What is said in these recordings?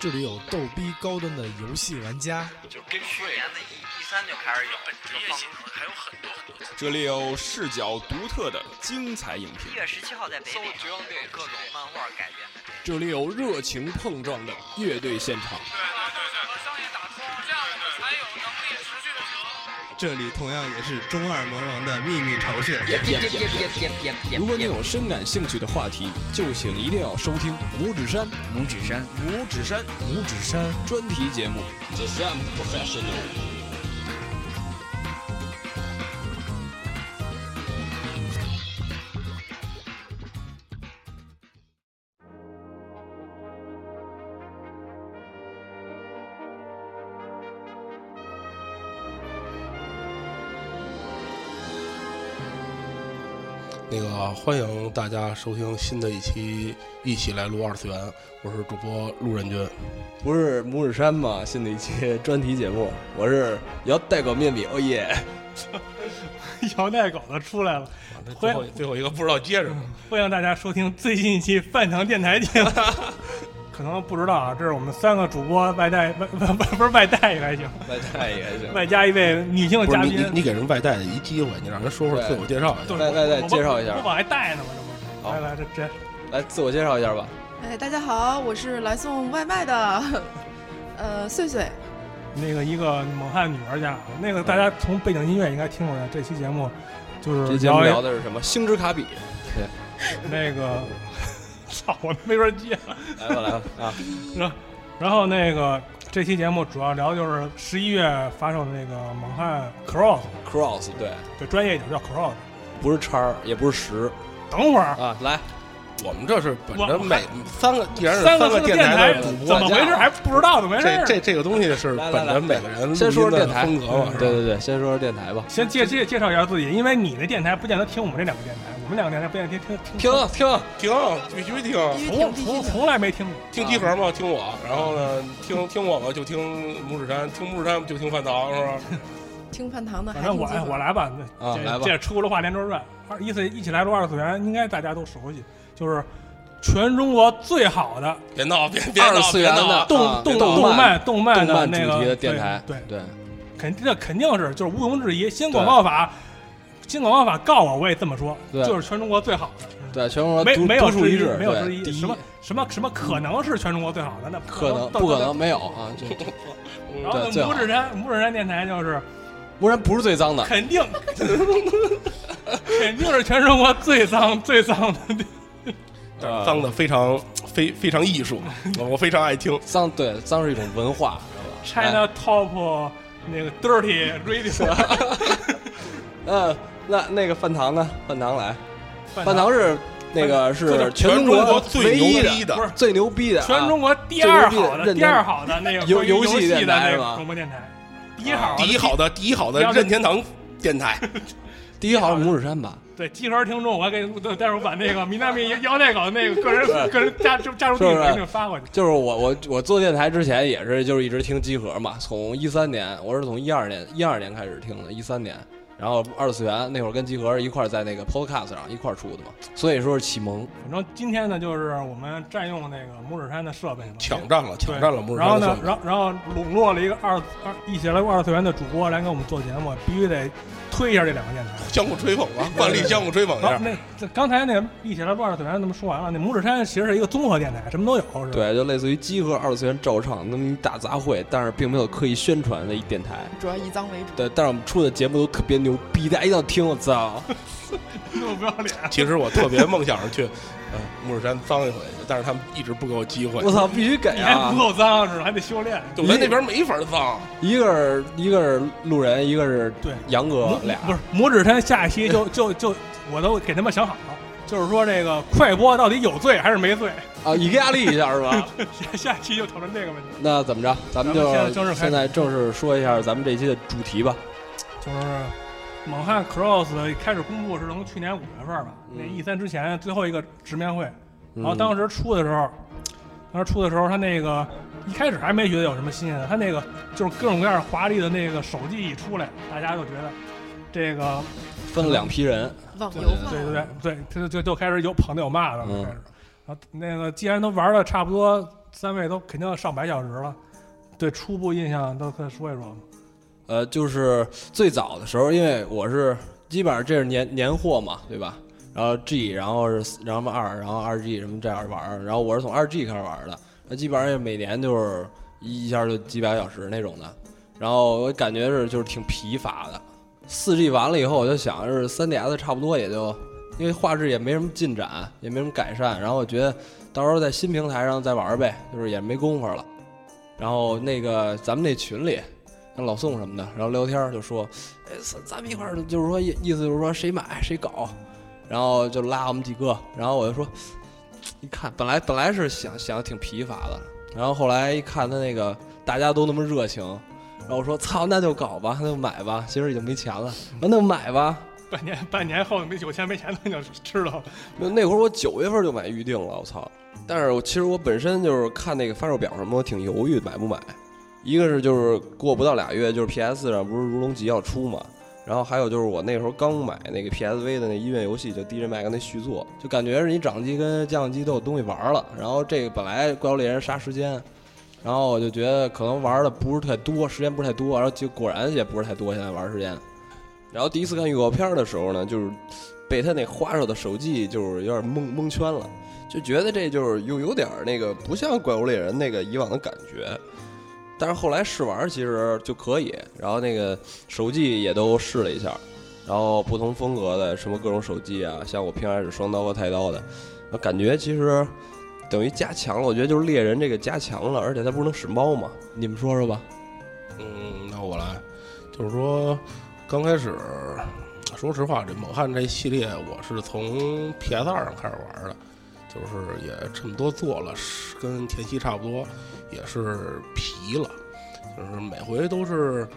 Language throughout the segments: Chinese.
这里有逗逼高端的游戏玩家，就跟去年的一一三就开始有这个方式，还有很多很多。这里有视角独特的精彩影一，月十七号在北美绝望电影各种漫画改编的。这里有热情碰撞的乐队现场，对这里同样也是中二魔王的秘密巢穴。如果你有深感兴趣的话题，就请一定要收听拇指山拇指山，拇指山拇指山专题节目《The Sam Professional》。那个欢迎大家收听新的一期《一起来撸二次元》，我是主播路人君。不是拇指山吗？新的一期专题节目，我是姚带狗面饼，哦耶！摇带狗的出来了，最后最后一个不知道接什么，欢迎大家收听最新一期饭堂电台节目。可能不知道啊，这是我们三个主播外带外 不是外带也还行，外带也行，外加一位女性嘉宾你。你给人外带的一机会，你让人说说自我介绍一下。对外外带介绍一下不往外带呢吗？这不好来来这这来自我介绍一下吧。哎，大家好，我是来送外卖的，呃，碎碎。那个一个猛汉女儿家，那个大家从背景音乐应该听出来，这期节目就是这节目聊聊的是什么？星之卡比。对 那个，操，我没法接。来吧来吧啊！然后那个这期节目主要聊的就是十一月发售的那个猛汉 Cross，Cross 对，对，专业一点叫 Cross。不是叉儿，也不是十等会儿，啊。来，我们这是本着每三个，既然是三个个电电台的主播怎么回事还不知道怎么回事这？这这个东西是本着每个人先说电台风格嘛，对对对，先说说电台吧。先介介介绍一下自己，因为你的电台不见得听我们这两个电台，我们两个电台不愿意听听听听，听必须听，必须从。从从来没听过。听集合嘛，听我，然后呢，听听我吧，就听拇指山，听拇指山就听饭堂，是吧？听饭堂的，反正我我来吧，这啊来吧。这出了话连轴转，二意思一起来录二次元，应该大家都熟悉，就是全中国最好的别闹，别别闹，二次元的别闹动啊动动动漫动漫的那个主题的电台，对，对。对，肯定这肯定是就是毋庸置疑，新广告法，新广告法告我我也这么说，对就是全中国最好的。对，全中国没独没有之一没有之一什么什么什么可能是全中国最好的？那可能都不可能。没有啊，然后拇指山拇指山电台就是不然不是最脏的。肯定，肯定是全中国最脏最脏的。脏的非常非非常艺术，我我非常爱听。脏对脏是一种文化，知道吧？China Top 那个 Dirty Radio，嗯，那那个饭堂呢？饭堂来，饭饭堂是那个是全全中国国最唯一牛逼的。不是。最牛逼的啊，全中国第二好的第二好的那个游游游戏戏的那个电台是吧？广播电台，第一好第一好的第一好的任天堂电台，第一好是拇指山吧？对集合听众，我还给待会儿把那个米纳米腰带狗那个个人 个人加加入地址给你们发过去。就是我我我做电台之前也是就是一直听集合嘛，从一三年我是从一二年一二年开始听的，一三年，然后二次元那会儿跟集合一块儿在那个 Podcast 上一块儿出的嘛，所以说是启蒙。反正今天呢，就是我们占用那个拇指山的设备嘛，抢占了抢占了拇指然后呢，山的设备。然后然后笼络了一个二二一起来过二次元的主播来给我们做节目，必须得推一下这两个电台。相互吹捧啊，惯例相互吹捧一下。那这刚才那个一起来过二次元那么说完了，那拇指山其实是一个综合电台，什么都有，是吧？对，就类似于集合二次元照唱那么一大杂烩，但是并没有刻意宣传的一电台。主要以脏为主。对，但是我们出的节目都特别牛逼，大家一定要听，我操！那么不要脸。其实我特别梦想着去，呃，拇指山脏一回去，但是他们一直不给我机会我。操，必须给啊你还不！够脏是吧？还得修炼。我们那边没法脏，一个是一个是路人，一个是对杨哥俩，不是拇指山下一期就就就我都给他们想好了，就是说这个快播到底有罪还是没罪？啊，以压力一下是吧？下下期就讨论这个问题。那怎么着？咱们就咱们现在正式开始现在正式说一下咱们这期的主题吧。就是猛汉 Cross 开始公布是从去年五月份吧，那 E 三之前最后一个直面会，然后当时出的时候，当时出的时候他那个一开始还没觉得有什么新鲜的，他那个就是各种各样华丽的那个手机一出来，大家就觉得这个分了两批人，网游化，对对对对，就就就开始有捧的有骂的开始。然后那个既然都玩了差不多三位都肯定上百小时了，对初步印象都可以说一说吗？呃，就是最早的时候，因为我是基本上这是年年货嘛，对吧？然后 G，然后是然后二，然后二 G 什么这样玩儿，然后我是从二 G 开始玩的，那基本上也每年就是一下就几百小时那种的，然后我感觉是就是挺疲乏的。四 G 完了以后，我就想是三 DS 差不多也就，因为画质也没什么进展，也没什么改善，然后我觉得到时候在新平台上再玩呗，就是也没工夫了。然后那个咱们那群里。像老宋什么的，然后聊天就说，哎，咱咱们一块儿，就是说意意思就是说谁买谁搞，然后就拉我们几个，然后我就说，一看本来本来是想想挺疲乏的，然后后来一看他那个大家都那么热情，然后我说操，那就搞吧，那就买吧，其实已经没钱了，那就买吧。半年半年后没有钱没钱的就知道，那那会儿我九月份就买预定了，我操！但是我其实我本身就是看那个发售表什么，我挺犹豫买不买。一个是就是过不到俩月，就是 PS 上不是《如龙集》要出嘛，然后还有就是我那时候刚买那个 PSV 的那音乐游戏，就 DJ Mac 那续作，就感觉是你掌机跟降机都有东西玩了。然后这个本来怪物猎人杀时间，然后我就觉得可能玩的不是太多，时间不是太多，然后就果然也不是太多，现在玩时间。然后第一次看预告片的时候呢，就是被他那花哨的手技就是有点蒙蒙圈了，就觉得这就是又有点那个不像怪物猎人那个以往的感觉。但是后来试玩其实就可以，然后那个手机也都试了一下，然后不同风格的什么各种手机啊，像我平时是双刀和太刀的，感觉其实等于加强了。我觉得就是猎人这个加强了，而且它不是能使猫吗？你们说说吧。嗯，那我来，就是说刚开始，说实话，这猛汉这系列我是从 PS 二上开始玩的，就是也这么多做了，跟田曦差不多。也是疲了，就是每回都是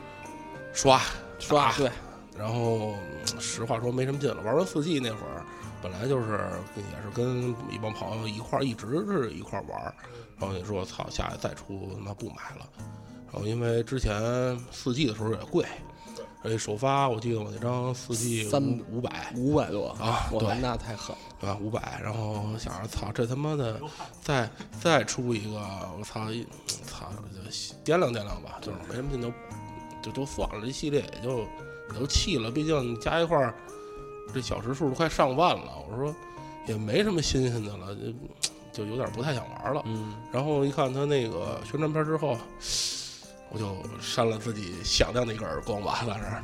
刷刷对，然后实话说没什么劲了。玩完四 G 那会儿，本来就是也是跟一帮朋友一块儿，一直是一块儿玩儿。然后你说操，下次再出那不买了。然后因为之前四 G 的时候也贵。而且首发，我记得我那张四 G 三五百五百多啊，对，那太狠，对吧？五百，然后想着操，这他妈的再再出一个，我操，操，就掂量掂量吧，就是没什么劲，就就都算了，这系列也就也就弃了，毕竟加一块儿，这小时数都快上万了，我说也没什么新鲜的了，就就有点不太想玩了。嗯，然后一看他那个宣传片之后。我就扇了自己响亮的一个耳光吧，在这儿，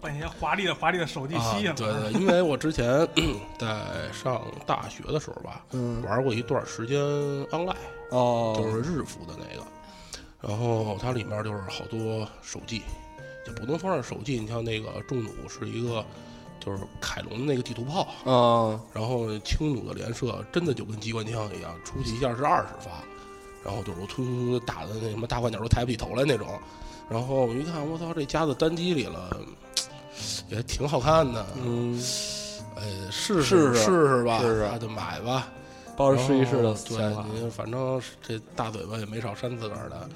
把一些华丽的、华丽的手机吸引了。对对，因为我之前 在上大学的时候吧，玩过一段时间 online，哦，就是日服的那个，然后它里面就是好多手技，也不能说是手技，你像那个重弩是一个，就是凯龙的那个地图炮，啊，然后轻弩的连射真的就跟机关枪一样，出去一下是二十发。然后就是突突突打的那什么大换鸟都抬不起头来那种，然后我一看，我操，这夹子单机里了，也挺好看的。嗯，呃，试试试试吧，试试那就买吧，抱着试一试的对，反正这大嘴巴也没少扇自个儿的。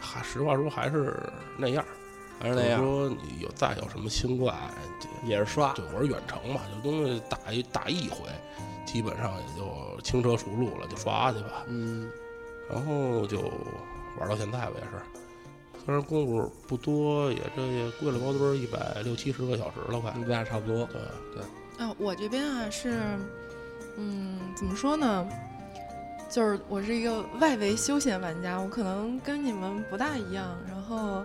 还实话说，还是那样，还是那样。说你有再有什么新怪，也是刷。对，我是远程嘛，这东西打一打一回，基本上也就轻车熟路了，就刷去吧。嗯。然后就玩到现在吧，也是，虽然功夫不多，也这也跪了高墩一百六七十个小时了，快，咱俩差不多。对对。啊，我这边啊是，嗯，怎么说呢？就是我是一个外围休闲玩家，我可能跟你们不大一样。然后，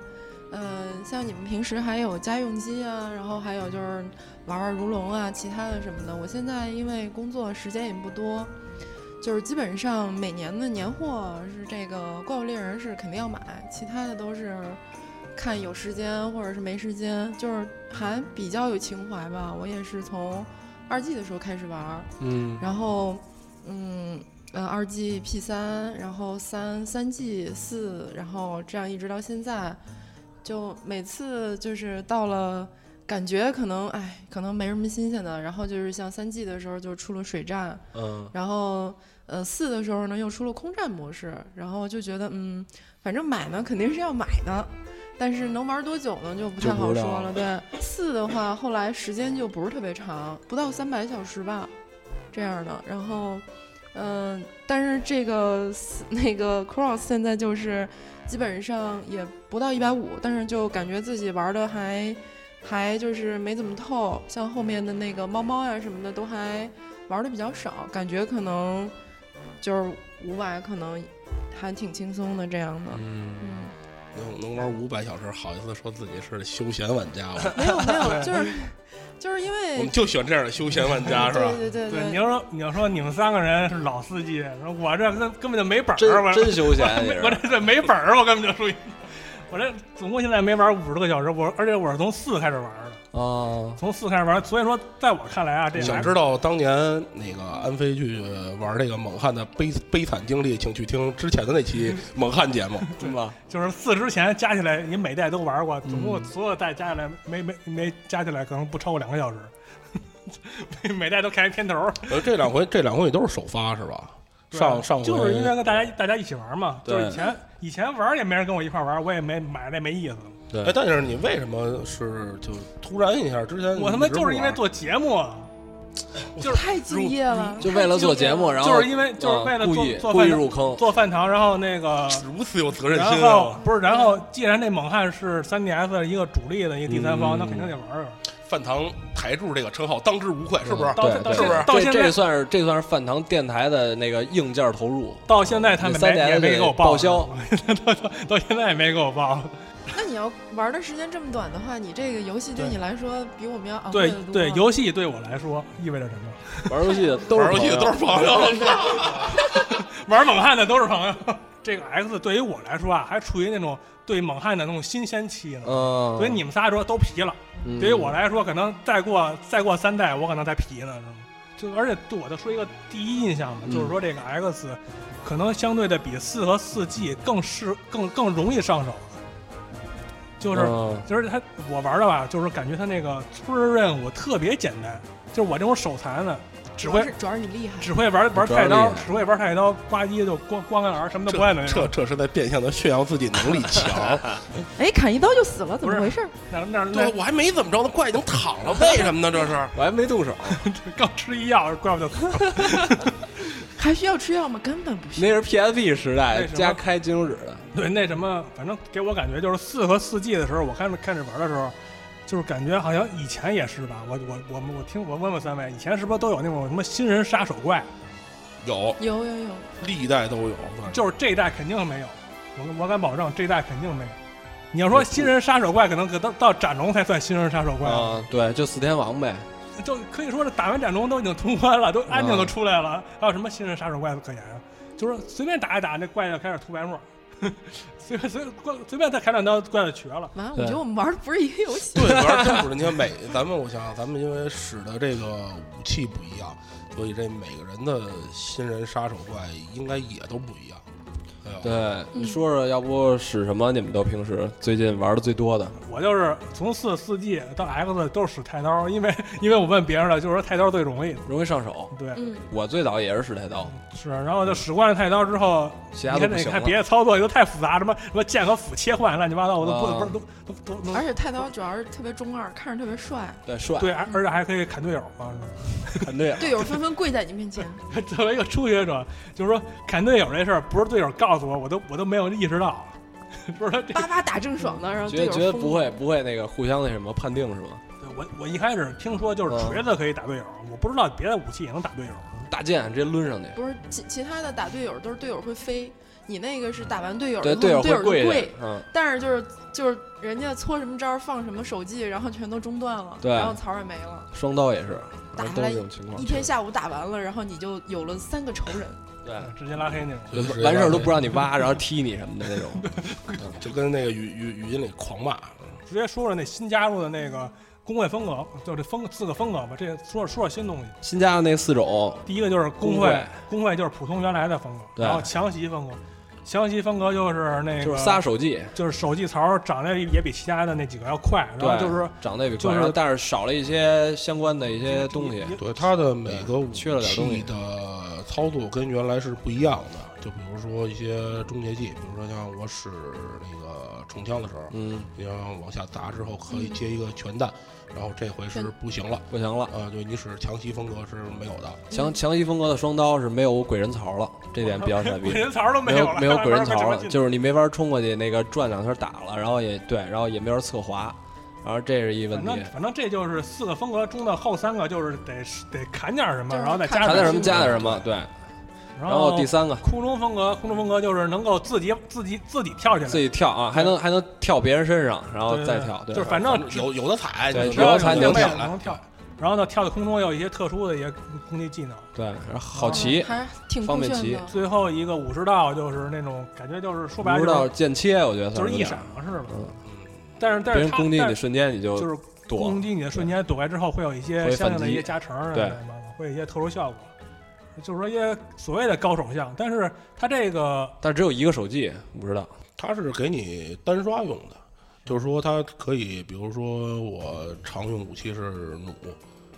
呃，像你们平时还有家用机啊，然后还有就是玩玩如龙啊，其他的什么的。我现在因为工作时间也不多。就是基本上每年的年货是这个怪物猎人是肯定要买，其他的都是看有时间或者是没时间，就是还比较有情怀吧。我也是从二 G 的时候开始玩，嗯，然后嗯呃二 G P 三，然后三三 G 四，然后这样一直到现在，就每次就是到了感觉可能哎可能没什么新鲜的，然后就是像三 G 的时候就出了水战，嗯，然后。呃，四的时候呢，又出了空战模式，然后就觉得，嗯，反正买呢肯定是要买的，但是能玩多久呢，就不太好说了。对，四的话，后来时间就不是特别长，不到三百小时吧，这样的。然后，嗯、但是这个那个 Cross 现在就是基本上也不到一百五，但是就感觉自己玩的还还就是没怎么透，像后面的那个猫猫呀什么的都还玩的比较少，感觉可能就是五百可能还挺轻松的这样的。嗯，能能玩五百小时，好意思说自己是休闲玩家吗？没有没有，就是就是因为 我们就喜欢这样的休闲玩家，是吧？对对对，你要说你要说你们三个人是老司机，说我这根根本就没本儿，真我真休闲我也是我这这没本儿，我根本就属于，我这总共现在没玩五十个小时，我而且我是从四开始玩的，啊，从四开始玩，所以说在我看来啊，这想知道当年那个安飞去玩这个猛汉的悲悲惨经历，请去听之前的那期 猛汉节目，对吧？就是四之前加起来，你每代都玩过，总共所有代加起来没没没加起来，可能不超过两个小时。每代都开一片头，呃，这两回这两回也都是首发是吧？上上回就是因为跟大家大家一起玩嘛，对就是以前以前玩也没人跟我一块玩，我也没买那没意思。对。哎，但是你为什么是就突然一下之前我他妈就是因为做节目啊，就是太敬业了，就为了做节目，然后就是因为就是为了做啊故意故意做入坑，做饭堂，然后那个如此有责任然心啊！后不是，然后既然那猛汉是 3DS 一个主力的一个第三方，嗯。那肯定得玩玩。饭堂台柱这个称号当之无愧，是不是？到对对到是不是？这到现在这算是这算是饭堂电台的那个硬件投入，到现在他们没那也 3DS 没给我报销，到到到现在也没给我报。那你要玩的时间这么短的话，你这个游戏对对你来说比我们要昂贵对的多。对，游戏对我来说意味着什么？玩游戏的都是玩游戏的都是朋友。玩猛汉的都是朋友。这个 X 对于我来说啊，还处于那种对猛汉的那种新鲜期呢。嗯，所以你们仨说都皮了，嗯对于我来说，可能再过再过三代，我可能才皮呢。就而且对我的说一个第一印象吧，嗯就是说这个 X 可能相对的比四和四 G 更适更更容易上手。就是、嗯就是他我玩的吧，就是感觉他那个村任务特别简单，就是我这种手残的，只会主要是你厉害，只会玩玩主要是厉太刀害，只会玩菜刀，呱唧就光光杆儿，什么都不爱的那这种。这是在变相的炫耀自己能力强。哎，砍一刀就死了，怎么回事？那那那，对我还没怎么着呢，怪已经躺了，为什么呢？这是 我还没动手，刚吃一药，怪不得死了。还需要吃药吗？根本不需要那。是 PSP 时代加开金手指的，对，那什么，反正给我感觉就是四和四 G 的时候，我开始开始玩的时候，就是感觉好像以前也是吧。我我我我听我问问三位，以前是不是都有那种什么新人杀手怪？有有有有，历代都有，就是这一代肯定没有，我我敢保证这一代肯定没有。你要说新人杀手怪，可能可到到斩龙才算新人杀手怪，啊，对，就四天王呗，就可以说是打完斩龙都已经通关了，都安静都出来了，还有什么新人杀手怪可言啊？就是随便打一打，那怪就开始吐白沫，随便随便随便再砍两刀，怪就瘸了。完了，我觉得我们玩的不是一个游戏。对，主要 真不是。你看每咱们，我想想，咱们因为使的这个武器不一样，所以这每个人的新人杀手怪应该也都不一样。对，你说说，要不使什么？你们都平时最近玩的最多的？我就是从四四 G 到 X 都是使太刀，因为 因为我问别人了，就是说太刀最容易。容易上手。对，嗯，我最早也是使太刀，是，然后就使惯了太刀之后，其你看你看他都行了。别的操作都太复杂，什么什么剑和斧切换乱七八糟，我都不啊不是都都都都而且太刀主要是特别中二，看着特别帅，对，帅，对，而而且还可以砍队友嘛。砍队友。队友纷纷跪在你面前。作为一个初学者，就是说砍队友这事儿，不是队友告诉我，我都我都没有意识到，不是他这叭叭打正爽的，然后队友觉得觉得不会不会那个互相那什么判定是吗？我我一开始听说就是嗯锤子可以打队友，我不知道别的武器也能打队友。大剑直接抡上去，不是其其他的打队友都是队友会飞，你那个是打完队友对，队友队友就跪嗯，但是就是就是人家搓什么招放什么手技，然后全都中断了，对然后槽也没了。双刀也是，打下来一。天下午打完了，然后你就有了三个仇人。对，直接拉黑那种。就就是完事儿都不让你挖，然后踢你什么的那种。就跟那个语语语音里狂骂，直接说说那新加入的那个工会风格，就这风四个风格吧。这说说说新东西。新加的那四种，第一个就是工工会工会就是普通原来的风格，然后强袭风格，强袭风格就是那个就是仨手技，就是手技槽长得也比其他的那几个要快，然后对就是长得也比快，就是但是少了一些相关的一些东西。对它的每个武缺了点东西器的操作跟原来是不一样的，就比如说一些终结技，比如说像我使那个重枪的时候，嗯，你要往下砸之后可以接一个全弹，然后这回是不行了，不行了。啊，对你使强袭风格是没有的。强强袭风格的双刀是没有鬼人槽了，这点比较傻逼。鬼人槽都没有没有鬼人槽了，就是你没法冲过去，那个转两圈打了，然后也对，然后也没法侧滑，然后这是一问题反正。反正这就是四个风格中的后三个，就是得得砍点什么，就是然后再加砍点什么加加点什么，对。然然后第三个空中风格，空中风格就是能够自己自己自己跳起来，自己跳啊，还能还能跳别人身上，然后再跳，对，就是反正有有的踩，有的踩你能能跳能跳。然后呢，跳在空中也有一些特殊的一些攻击技能。对，然后好骑，还是挺酷方便骑的。最后一个武士道就是那种感觉，就是说白了武士道就是剑切，我觉得就是一闪嘛，是吧？嗯但是但是他别人攻击你的瞬间你就就是躲攻击你的瞬间躲开之后会有一些相应的一些加成啊，对会有一些特殊效果，就是说一些所谓的高手项。但是他这个但只有一个手技，不知道。它是给你单刷用的，就是说它可以，比如说我常用武器是弩，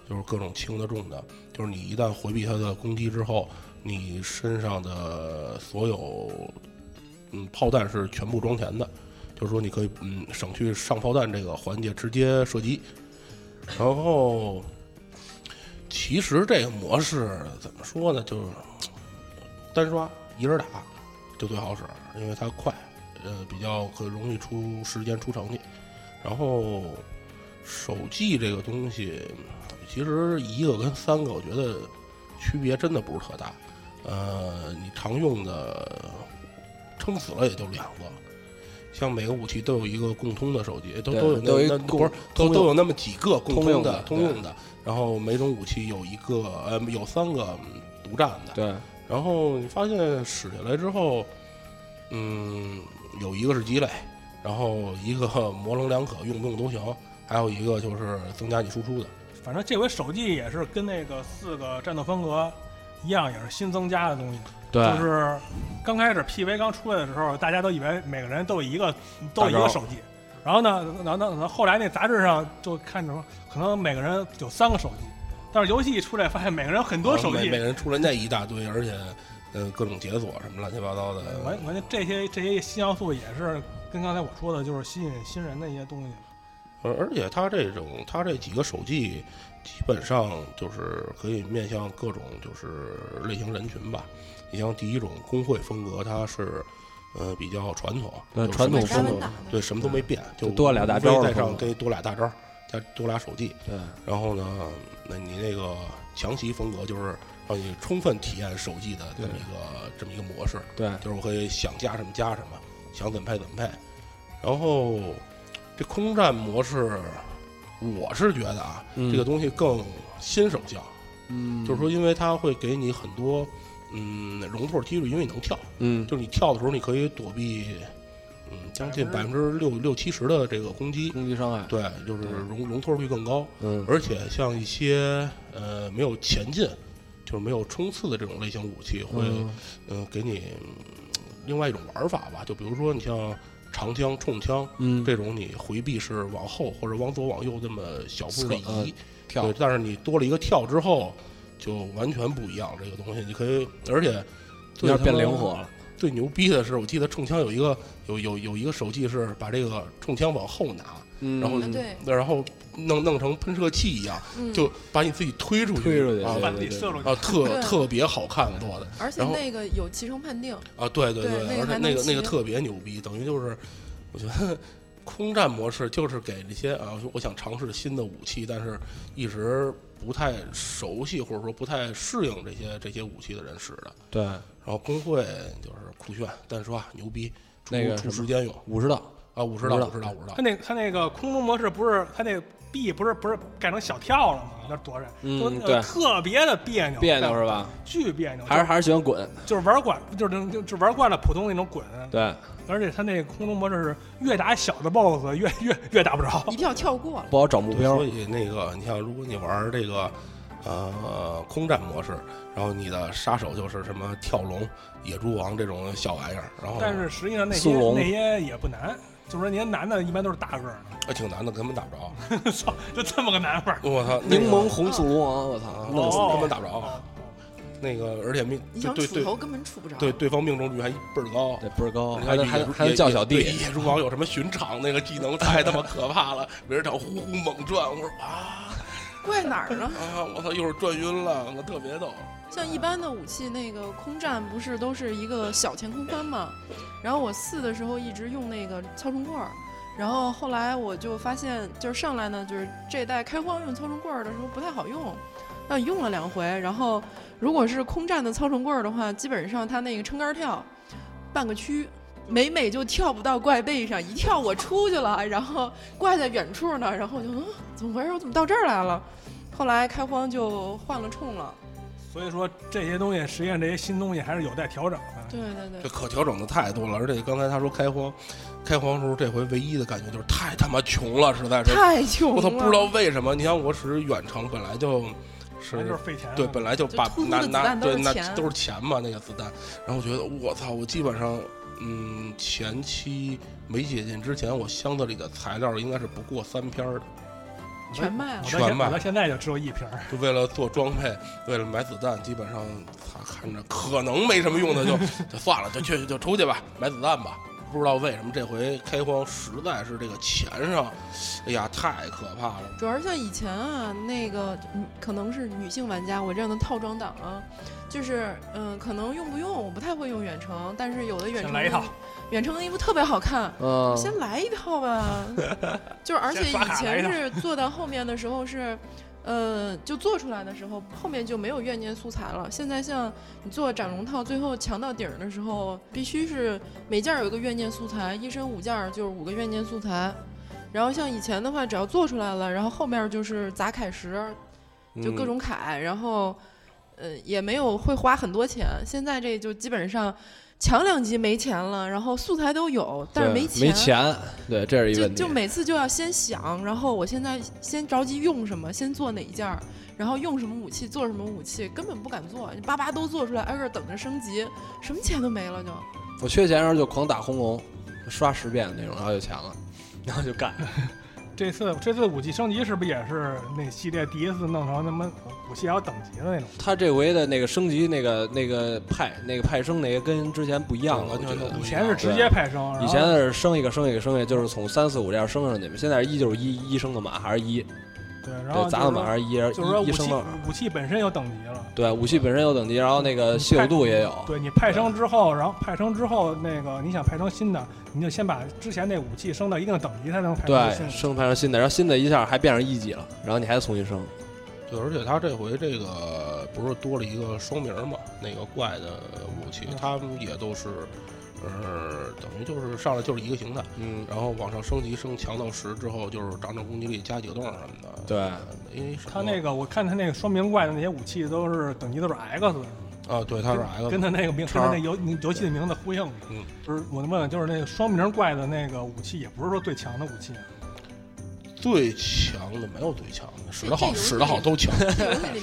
就是各种轻的重的，就是你一旦回避他的攻击之后，你身上的所有嗯炮弹是全部装填的，就是说你可以嗯省去上炮弹这个环节，直接射击。然后其实这个模式怎么说呢，就是单刷一人打就最好使，因为它快。呃，比较可容易出时间出成绩。然后手记这个东西，其实一个跟三个，我觉得区别真的不是特大。呃，你常用的撑死了也就两个。像每个武器都有一个共通的手机，都都有那那不是都都有那么几个共通的通用的通用的。然后每种武器有一个呃有三个嗯独占的。对。然后你发现使下来之后，嗯，有一个是鸡肋，然后一个 模棱两可，用不用都行，还有一个就是增加你输出的。反正这回手机也是跟那个四个战斗风格一样，也是新增加的东西。对就是刚开始 PV 刚出来的时候，大家都以为每个人都有一个都有一个手机，然后呢，然后呢，后后来那杂志上就看着说，可能每个人有三个手机，但是游戏一出来，发现每个人有很多手机，每每个人出来那一大堆，而且呃各种解锁什么乱七八糟的。完完全这些这些新要素也是跟刚才我说的，就是吸引新人的一些东西。而而且它这种它这几个手技，基本上就是可以面向各种就是类型人群吧。你像第一种工会风格，它是呃比较传统，对传统风格对什么都没变，就就多俩大招再上给你多俩大招儿，加多俩手技。对，然后呢，那你那个强袭风格就是让你充分体验手技的这么一个这么一个模式。对就是我可以想加什么加什么，想怎么配怎么配。然后这空战模式，我是觉得啊，嗯这个东西更新手向。嗯就是说，因为它会给你很多嗯容错几率，因为你能跳。嗯就是你跳的时候，你可以躲避。嗯，将近百分之六六七十的这个攻击，攻击伤害，对，就是容容错率更高。嗯，而且像一些呃没有前进，就是没有冲刺的这种类型武器，会嗯嗯、呃给你嗯另外一种玩法吧。就比如说你像长枪、冲枪，嗯这种你回避是往后或者往左往右这么小步的呃移，跳对，但是你多了一个跳之后，就完全不一样。这个东西你可以，而且有点变灵活了。最牛逼的是，我记得冲枪有一个有有有一个手技是把这个冲枪往后拿，嗯然后啊对然后弄弄成喷射器一样，嗯就把你自己推出去，推出去啊，对对对射出去啊，特特别好看做的。而且那个有骑乘判定，啊，对对对那个而且那个那个特别牛逼，等于就是我觉得 空战模式就是给那些啊，我想尝试新的武器，但是一直不太熟悉或者说不太适应这些这些武器的人使的。对，然后工会就是酷炫、单刷、牛逼，出那个出时间用五十道啊，五十道、五十道五十道、武士道他。那他那个空中模式不是他那 B 不是不是改成小跳了吗？那躲着，嗯对特别的别扭，别扭是吧？巨别扭，还是还是喜欢滚，就是玩惯，就是就就玩惯了普通那种滚。对，而且他那个空中模式是越打小的 BOSS 越越越打不着，一定要跳过了。不好找目标所。以那个，你像如果你玩这个呃空战模式，然后你的杀手就是什么跳龙、野猪王这种小玩意儿，然后但是实际上那些那些也不难，就是说您男的一般都是大个儿还挺难的，根本打不着。操，就这么个男法儿。我操，那个柠檬红速龙王，我操，弄死哦根本打不着。那个而且命你想对对头根本出不着。对对方命中率还倍儿高，对倍儿高，还能还还能叫小弟对，野猪王有什么巡场那个技能太他妈可怕了，围着场呼呼猛转，我说啊怪哪儿呢？啊，我操，一会儿转晕了，我特别逗。像一般的武器，那个空战不是都是一个小前空翻嘛？然后我四的时候一直用那个操纵棍儿，然后后来我就发现，就是上来呢，就是这代开荒用操纵棍儿的时候不太好用，那用了两回，然后如果是空战的操纵棍儿的话，基本上它那个撑杆跳，半个区。每每就跳不到怪背上，一跳我出去了，然后怪在远处呢，然后我就嗯，怎么回事？我怎么到这儿来了？后来开荒就换了冲了。所以说这些东西，实验这些新东西还是有待调整的。对对对，这可调整的太多了，而且刚才他说开荒，开荒时候这回唯一的感觉就是太他妈穷了，实在是太穷了。我操，不知道为什么。你像我使远程本来就。是，就是费钱。对，本来就把就拿拿对那都是钱嘛，那个子弹。然后我觉得我操，我基本上，嗯，前期没解禁之前，我箱子里的材料应该是不过三篇的。全卖了，全卖。了到现在就只有一瓶。就为了做装配，为了买子弹，基本上他看着可能没什么用的，就就算了，就去就出去吧，买子弹吧。不知道为什么这回开荒实在是这个钱上，哎呀，太可怕了。主要是像以前啊，那个可能是女性玩家，我这样的套装党啊，就是嗯，可能用不用，我不太会用远程，但是有的远程来一套，远程的衣服特别好看，嗯，先来一套吧。就是而且以前是做到后面的时候是。呃，就做出来的时候，后面就没有怨念素材了。现在像你做斩龙套，最后强到顶的时候，必须是每件有一个怨念素材，一身五件就是五个怨念素材。然后像以前的话，只要做出来了，然后后面就是砸凯石，就各种铠，然后呃也没有会花很多钱。现在这就基本上。抢两级没钱了，然后素材都有，但是没钱。没钱，对，这是一个问题。就就每次就要先想，然后我现在先着急用什么，先做哪一件儿，然后用什么武器，做什么武器，根本不敢做。你叭叭都做出来，挨个等着升级，什么钱都没了就。我缺钱的时候就狂打红龙，刷十遍那种，然后就钱了，然后就干。这次这次武器升级是不是也是那系列第一次弄成那么武器还有等级的那种？他这回的那个升级，那个那个派那个派生那个跟之前不一样了，我觉得。以前是直接派生，以前是升一个升一个升一个，就是从三四五这样升上去嘛。现在是一就是一一升个马还是一？对，然后砸个马还是一？就是说武器武器本身有等级了。对，武器本身有等级，然后那个稀有度也有。对你派生之后，然后派生之后，那个你想派成新的，你就先把之前那武器升到一定等级才能派生新。对，升派成新的，然后新的一下还变成一级了，然后你还得重新升。对，而且他这回这个不是多了一个双名嘛？那个怪的武器，他们也都是。呃，等于就是上来就是一个形态，嗯，然后往上升级升强到十之后，就是涨涨攻击力，加几个洞什么的。对，因为他那个我看他那个双明怪的那些武器都是等级都是 X 啊，对，他是 X，跟他那个名跟他那游游戏的名字呼应。嗯，不是，我问问，就是那个双明怪的那个武器，也不是说最强的武器。最强的没有最强的，使得好使得好都强。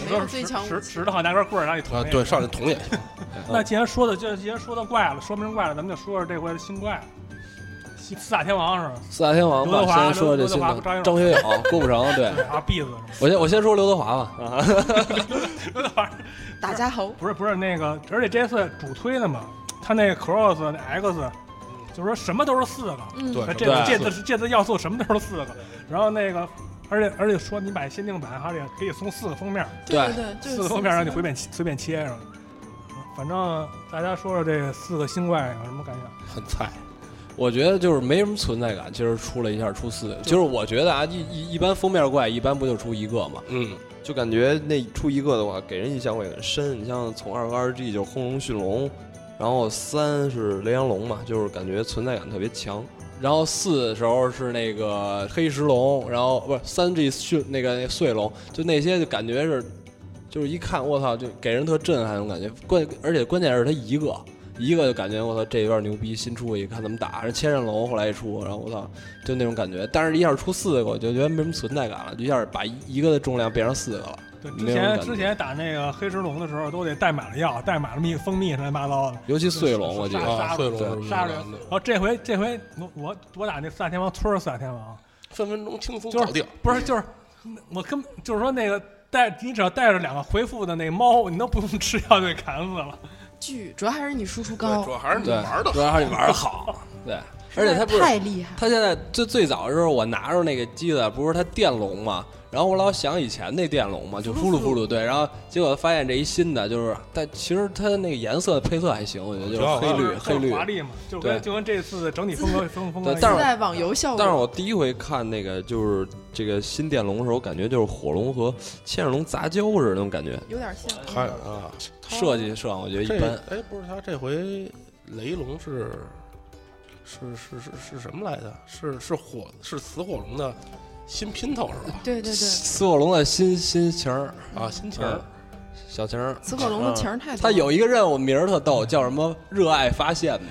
没有最强使使得好拿根棍儿让你捅。啊，对，上去捅也行。那既然说的，就既然说到怪了，说明怪了，咱们就说说这回的新怪。四大天王是吧？四大天王吧，先说这新的。张学友、郭富城，对。啊，篦子。我先我先说刘德华吧。啊。刘德华。大家好。不是不是那个，而且这次主推的嘛，他那个 cross 那 x，就是说什么都是四个。嗯。对。这这次这次要素什么都是四个。然后那个，而且而且说你买限定版，还得可以送四个封面，对对对，四个封面让你随便随便切上。反正大家说说这四个新怪有什么感想？很菜，我觉得就是没什么存在感。今儿出了一下出四个，就是我觉得啊，一一一般封面怪一般不就出一个嘛？嗯，就感觉那出一个的话，给人印象会很深。你像从二和二 G 就是轰龙驯龙，然后三是雷阳龙嘛，就是感觉存在感特别强。然后四的时候是那个黑石龙，然后不是三 G 迅那个那碎龙，就那些就感觉是，就是一看我操，就给人特震撼那种感觉。关而且关键是他一个一个就感觉我操这有点牛逼，新出一看怎么打。这千刃龙后来一出，然后我操就那种感觉。但是一下出四个，我就觉得没什么存在感了，就一下把一个的重量变成四个了。对，之前之前打那个黑石龙的时候，都得带满了药，带满了蜜蜂蜜，乱七八糟的。尤其碎龙，我记得杀碎龙杀人。然后这回这回我我我打那四大天王村四大天王，分分钟轻松搞定。不是就是我根就是说那个带你只要带着两个回复的那猫，你都不用吃药就给砍死了。巨主要还是你输出高，主要还是你对玩的，主要还是你玩的好，对。而且他不是太厉害，他现在最最早的时候，我拿着那个机子，不是他电龙嘛，然后我老想以前那电龙嘛，就呼噜呼噜，对，然后结果发现这一新的就是，但其实它那个颜色配色还行，我觉得就是黑绿黑绿华丽嘛，就跟就跟这次的整体风格风风格，但是在网游效果。但是我第一回看那个就是这个新电龙的时候，感觉就是火龙和千日龙杂交似的那种感觉，有点像。还啊，设计上我觉得一般。哎，不是他这回雷龙是。是是是是什么来的？是是火是死火龙的新拼头是吧？对对对，死火龙的新新情儿啊，新情儿，小情儿。死火龙的情儿太多。他有一个任务名儿特逗，叫什么“热爱发现”嘛。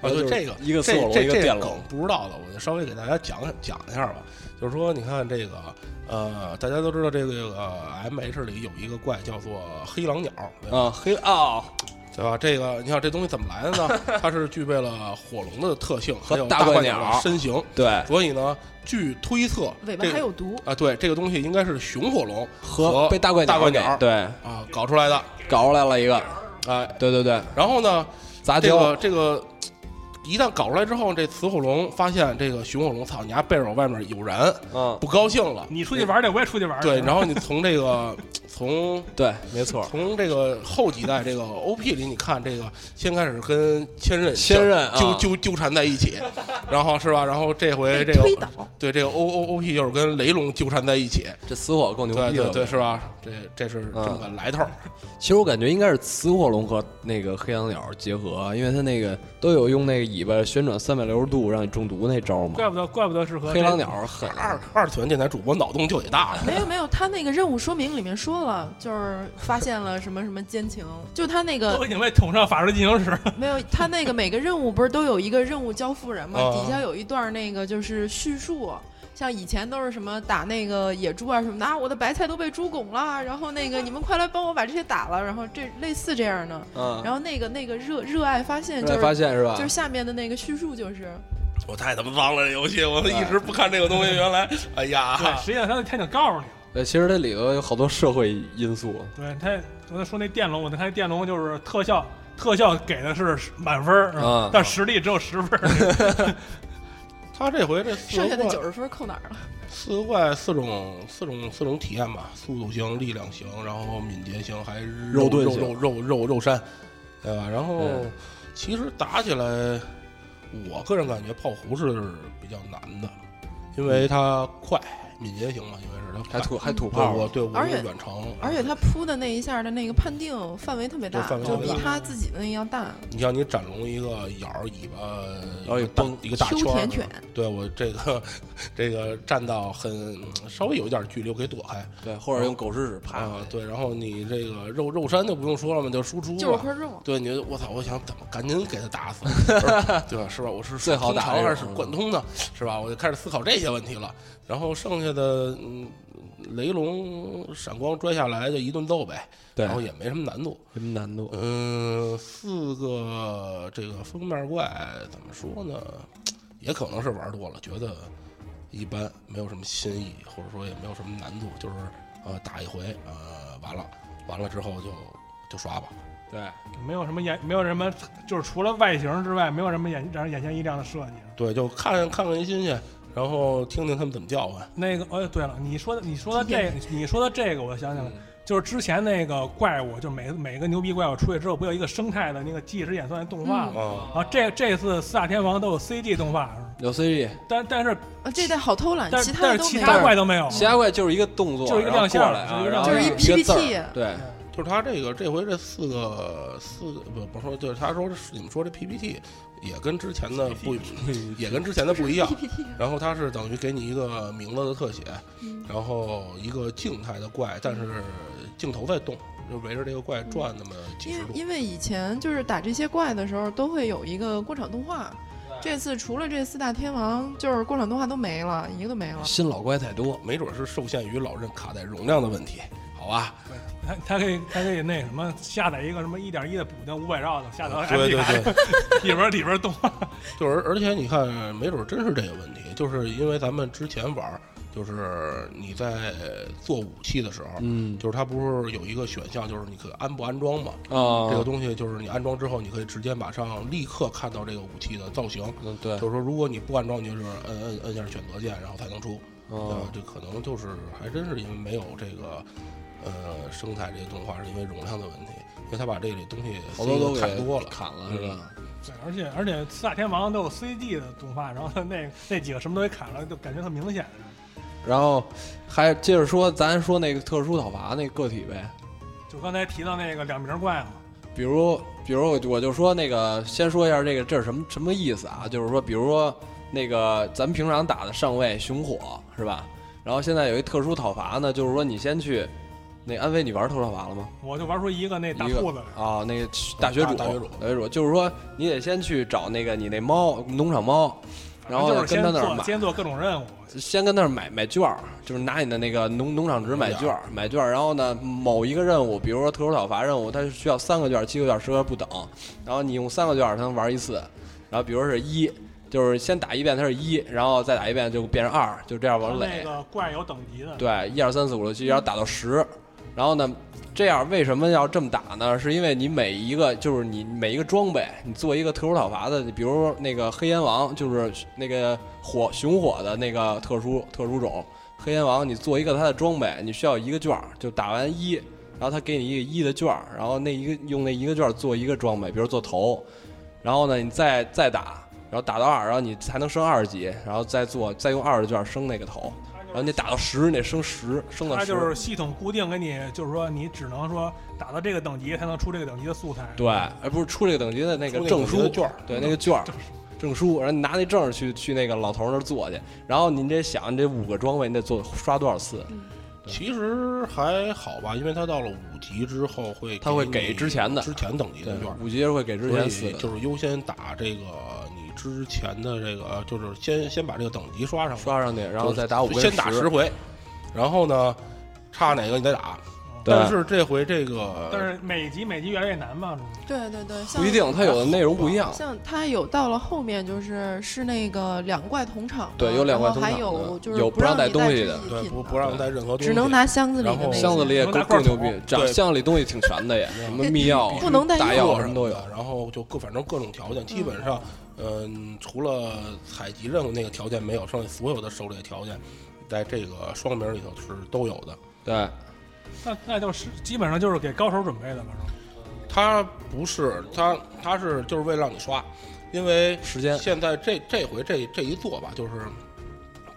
啊，对这个一个死火龙，一个电龙。不知道的，我就稍微给大家讲讲一下吧。就是说，你看这个呃，大家都知道这个 M H 里有一个怪叫做黑狼鸟啊，黑啊。对吧？这个你看这东西怎么来的呢？它是具备了火龙的特性和大怪鸟的身形。对，所以呢，据推测，尾巴还有毒啊。对，这个东西应该是雄火龙和被大怪大怪鸟对啊搞出来的，搞出来了一个。哎，对对对。然后呢，杂交这个一旦搞出来之后，这雌火龙发现这个雄火龙，操你家背手外面有人，嗯，不高兴了。你出去玩去，我也出去玩。对，然后你从这个。从 对，没错。从这个后几代这个 OP 里，你看这个先开始跟千仞千仞纠纠纠缠在一起，然后是吧？然后这回这个对这个 O O O P 又是跟雷龙纠缠在一起。这雌火更牛逼了，对是吧？这这是这么个来头。其实我感觉应该是雌火龙和那个黑羊鸟结合，因为它那个都有用那个尾巴旋转三百六十度让你中毒那招吗。怪不得怪不得是和黑狼鸟狠。二二次元电台主播脑洞就得大。没有没有，他那个任务说明里面说了。就是发现了什么什么奸情，就他那个都已经被捅上法制进行时。没有，他那个每个任务不是都有一个任务交付人吗？底下有一段那个就是叙述，像以前都是什么打那个野猪啊什么的啊，我的白菜都被猪拱了，然后那个你们快来帮我把这些打了，然后这类似这样的。嗯。然后那个那个热热爱发现就是发现是吧？就是下面的那个叙述就是。我太他妈脏了这游戏，我一直不看这个东西，原来哎呀。实际上他他想告诉你。对，其实这里头有好多社会因素。对他，我才说那电龙，我才看电龙就是特效，特效给的是满分啊，但实力只有十分。他这回这剩下的九十分扣哪儿了？四个怪四种四种四种体验吧，速度型、力量型，然后敏捷型，还肉盾肉肉肉肉肉山，对吧？然后其实打起来，我个人感觉炮狐是比较难的，因为它快。敏捷型嘛，因为是它还吐还土炮，我对我远程，而且它扑的那一下的那个判定范围特别大，就比他自己的那样大。你像你斩龙一个咬尾巴，然后一崩一个大圈，田犬，对我这个这个站到很稍微有一点距离，我可以躲开，对，或者用狗食指爬，对，然后你这个肉肉山就不用说了嘛，就输出，就是块肉，对你我操，我想怎么赶紧给他打死，对吧？是吧？我是最好打还是贯通的，是吧？我就开始思考这些问题了。然后剩下的，嗯，雷龙闪光拽下来就一顿揍呗，然后也没什么难度，什么难度？嗯，四个这个封面怪怎么说呢？也可能是玩多了，觉得一般，没有什么新意，或者说也没有什么难度，就是呃打一回，呃完了，完了之后就就刷吧。对，没有什么眼，没有什么，就是除了外形之外，没有什么眼让人眼前一亮的设计。对，就看看看一新鲜。然后听听他们怎么叫唤。那个，哎，对了，你说的，你说的这，你说的这个，我想起来了，就是之前那个怪物，就每每个牛逼怪物出去之后，不有一个生态的那个即时演算动画吗？啊，这这次四大天王都有 CG 动画，有 CG，但但是这代好偷懒，其他其他怪都没有，其他怪就是一个动作，就是一个亮相来啊，就是一 PPT，对。就是他这个这回这四个四个不不说，就是他说你们说这 PPT 也跟之前的不也跟之前的不一样，然后它是等于给你一个名字的特写，然后一个静态的怪，但是镜头在动，就围着这个怪转那么几十度。因为以前就是打这些怪的时候都会有一个过场动画，这次除了这四大天王，就是过场动画都没了，一个都没了。新老怪太多，没准是受限于老任卡带容量的问题，好吧？他他可以他可以那什么下载一个什么一点一的补丁五百兆的下载，对对对，里边里边动，就是而且你看，没准真是这个问题，就是因为咱们之前玩，就是你在做武器的时候，嗯就是它不是有一个选项，就是你可以安不安装嘛？啊这个东西就是你安装之后，你可以直接马上立刻看到这个武器的造型。嗯对就是说如果你不安装，你就是摁摁摁下选择键，然后才能出。哦呃，这可能就是还真是因为没有这个呃生态这些动画，是因为容量的问题，因为他把这里东西好多都给砍多了，砍了是吧？对，而且而且四大天王都有 CG 的动画，然后他那那几个什么东西砍了，就感觉特明显。然后还接着说，咱说那个特殊讨伐那个体呗，就刚才提到那个两名怪嘛，比如比如我我就说那个，先说一下这个这是什么什么意思啊？就是说，比如说那个咱平常打的上位熊火是吧？然后现在有一特殊讨伐呢，就是说你先去那安飞，你玩特殊讨伐了吗？我就玩出一个那大一个铺子来。啊，那个大学主，大学主大学主，就是说你得先去找那个你那猫农场猫，然后跟他那儿买，先做各种任务，先跟那儿买买券儿，就是拿你的那个农农场值买券儿，买券儿。然后呢，某一个任务，比如说特殊讨伐任务，它是需要三个券儿、七个券儿、十个不等。然后你用三个券儿才能玩一次。然后比如说是一，就是先打一遍它是一，然后再打一遍就变成二，就这样往它垒那。个怪有等级的。对，一二三四五六七，然后打到十，然后呢，这样为什么要这么打呢？是因为你每一个就是你每一个装备，你做一个特殊讨伐的，你比如说那个黑炎王，就是那个火熊火的那个特殊特殊种黑炎王，你做一个它的装备，你需要一个券儿，就打完一，然后他给你一个一的券儿，然后那一个用那一个券儿做一个装备，比如做头，然后呢你再再打。然后打到二，然后你才能升二级，然后再做，再用二的券升那个头，后你打到十，你得升十，升到十。它就是系统固定给你，就是说你只能说打到这个等级才能出这个等级的素材。对，而不是出这个等级的那个证书儿对，那个券儿 证书，然后你拿那证去去那个老头那儿做去，然后你得想，你这五个装备你得做刷多少次？其实还好吧，因为他到了五级之后会他会给之前的之前等级的券儿，五级是会给之前四就是优先打这个你之前的这个，就是先先把这个等级刷上，刷上去，然后再打五跟先打十。十回，然后呢，差哪个你再打。但是这回这个，但是每集每集越来越难嘛，是。吗对对对，不一定，它有的内容不一样。像它有到了后面就是是那个两怪同场的，对有两怪同场还有就是有不让带东西的。对不不让带任何东西，只能拿箱子里的然后箱子里也够够牛逼，箱子里东西挺全的也，什么密钥、不能带药什么都有。然后就各反正各种条件，基本上，嗯、除了采集任务那个条件没有，剩下所有的狩猎条件，在这个双名里头是都有的。对，那那就是基本上就是给高手准备的了，是吧？他不是，他他是就是为了让你刷，因为时间现在这这回这这一做吧，就是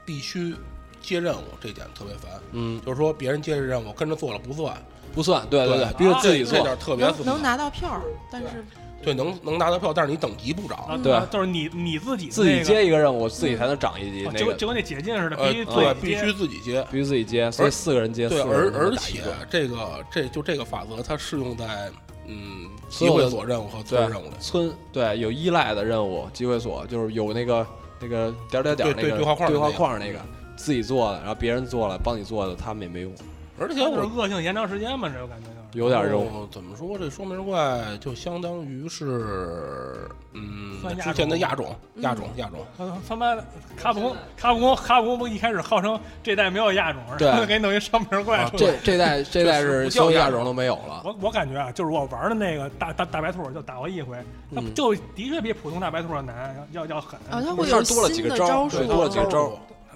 必须接任务，这点特别烦。嗯，就是说别人接这任务跟着做了不算，不算，对对对，必须自己做。这点特别能复杂能拿到票儿，但是对，能能拿到票，但是你等级不啊，涨。对就是你你自己自己接一个任务，自己才能涨一级。那个啊就就跟那解禁似的，呃，必须对，自己接必须自己接。必须自己接，所以四个人接，对，四个人而而且这个这就这个法则，它适用在嗯机会所任务和村任务里。村对有依赖的任务，机会所就是有那个那个点点点那个对对对话框对话那个框那个自己做的，然后别人做了帮你做的，他们也没用，而且就是我恶性延长时间嘛，这个感觉就是。有点用。哦怎么说？这双面怪就相当于是嗯之前的亚种，亚种，亚种。他他妈的卡普空，卡普空，卡普空不一开始号称这代没有亚种，对然后给你弄一双面怪啊出来这这代 这代是所有亚种都没有了，我我感觉啊，就是我玩的那个大大大白兔，就打过一回，它嗯就的确比普通大白兔要难，要要狠，啊，它不是会有多了几个招多了几个招儿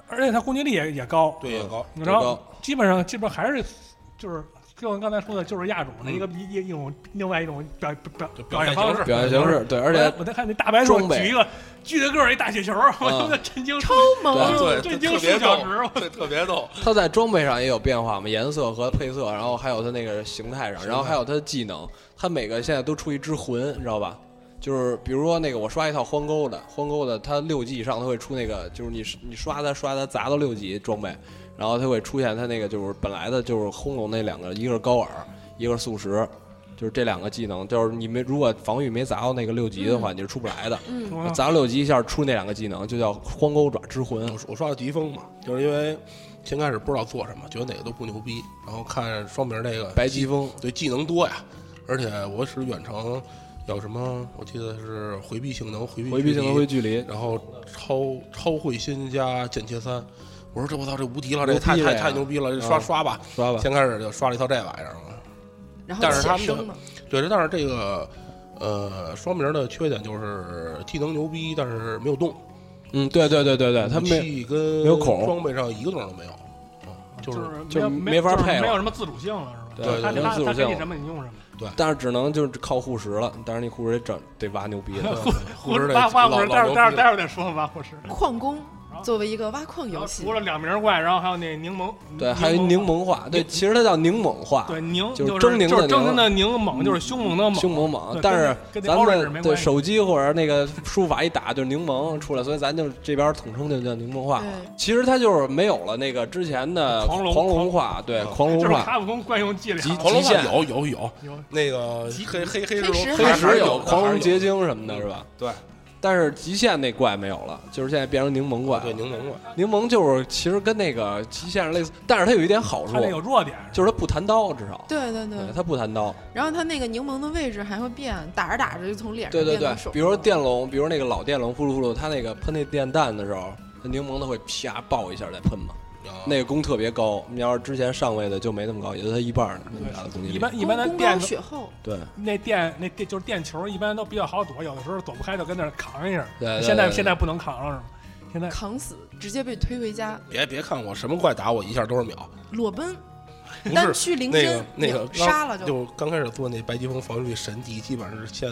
而且它攻击力也也高，对，也高。然后高基本上基本上还是就是就像刚才说的，就是亚种的一个一一一种另外一种表表就表现方式。表现形式对，而且我在看那大白兔装备举一个巨大个儿一大雪球，我他妈震惊超萌，对，震惊数特别逗小时，对，特别逗。它在装备上也有变化嘛，颜色和配色，然后还有它那个形态上，然后还有它的技能，它每个现在都出一只魂，你知道吧？就是比如说那个我刷一套荒沟的，荒沟的它六级以上它会出那个，就是你你刷它刷它砸到六级装备，然后它会出现它那个就是本来的就是轰龙那两个，一个是高尔，一个是速食，就是这两个技能，就是你没如果防御没砸到那个六级的话，你是出不来的。嗯，砸到六级一下出那两个技能，就叫荒钩爪之魂。我我刷的疾风嘛，就是因为先开始不知道做什么，觉得哪个都不牛逼，然后看双名那个白疾风，对技能多呀，而且我使远程有什么？我记得是回避性能、回避回避性能、回距距离离，然后超超会心加间切三。我说这我操，这无敌了，这太太太牛逼了，这刷啊刷吧，刷吧先开始就刷了一套这玩意儿嘛。然后但是他们对，但是这个呃双名的缺点就是技能牛逼，但是没有洞，嗯，对对对对对，他武没跟没有孔装备上一个洞都没有，啊，就是就没没法配了没有什么自主性了，是吧？对他他没有自主性他给你什么你用什么。对，但是只能就是靠护食了，但是你护食得整得挖牛逼 的，护士挖挖护士，待会儿待会儿待会儿再说挖护士。矿工作为一个挖矿游戏除，了两名怪，然后还有那柠檬，对，还有柠檬化，对，其实它叫柠檬化，对柠就是是狰狞的柠猛，就是凶猛的猛，凶猛猛，但是咱们对手机或者那个输法一打就是柠檬出来，所以咱就这边统称就叫柠檬化。对，其实它就是没有了那个之前的狂龙狂龙化，对，狂龙就是化。卡普空惯用伎俩。极狂龙极限有有有有那个黑黑黑黑石石黑石有狂龙结结晶什么的，是吧？对但是极限那怪没有了，就是现在变成柠檬怪了。对柠檬怪，柠檬就是其实跟那个极限类似，但是它有一点好处他，那有弱点，就是它不弹刀，至少。对对对对，。它不弹刀。然后它那个柠檬的位置还会变，打着打着就从脸对对对上变到手，比如说电龙，比如那个老电龙呼噜呼噜，它那个喷那电弹的时候，它柠檬它会啪爆一下再喷嘛，啊那个攻特别高。你要是之前上位的就没那么高，也就它一半儿呢，那么大的攻击力。一般一般的功电高血厚，对那电那电就是电球，一般都比较好躲，有的时候躲不开就跟那儿扛一下。对对对对现在现在不能扛了，是吗？现在扛死，直接被推回家。别别看我什么怪打我一下都是秒，裸奔，不单是去零那个针，那个秒杀了就就刚开始做那白疾风防御力神级，基本上是现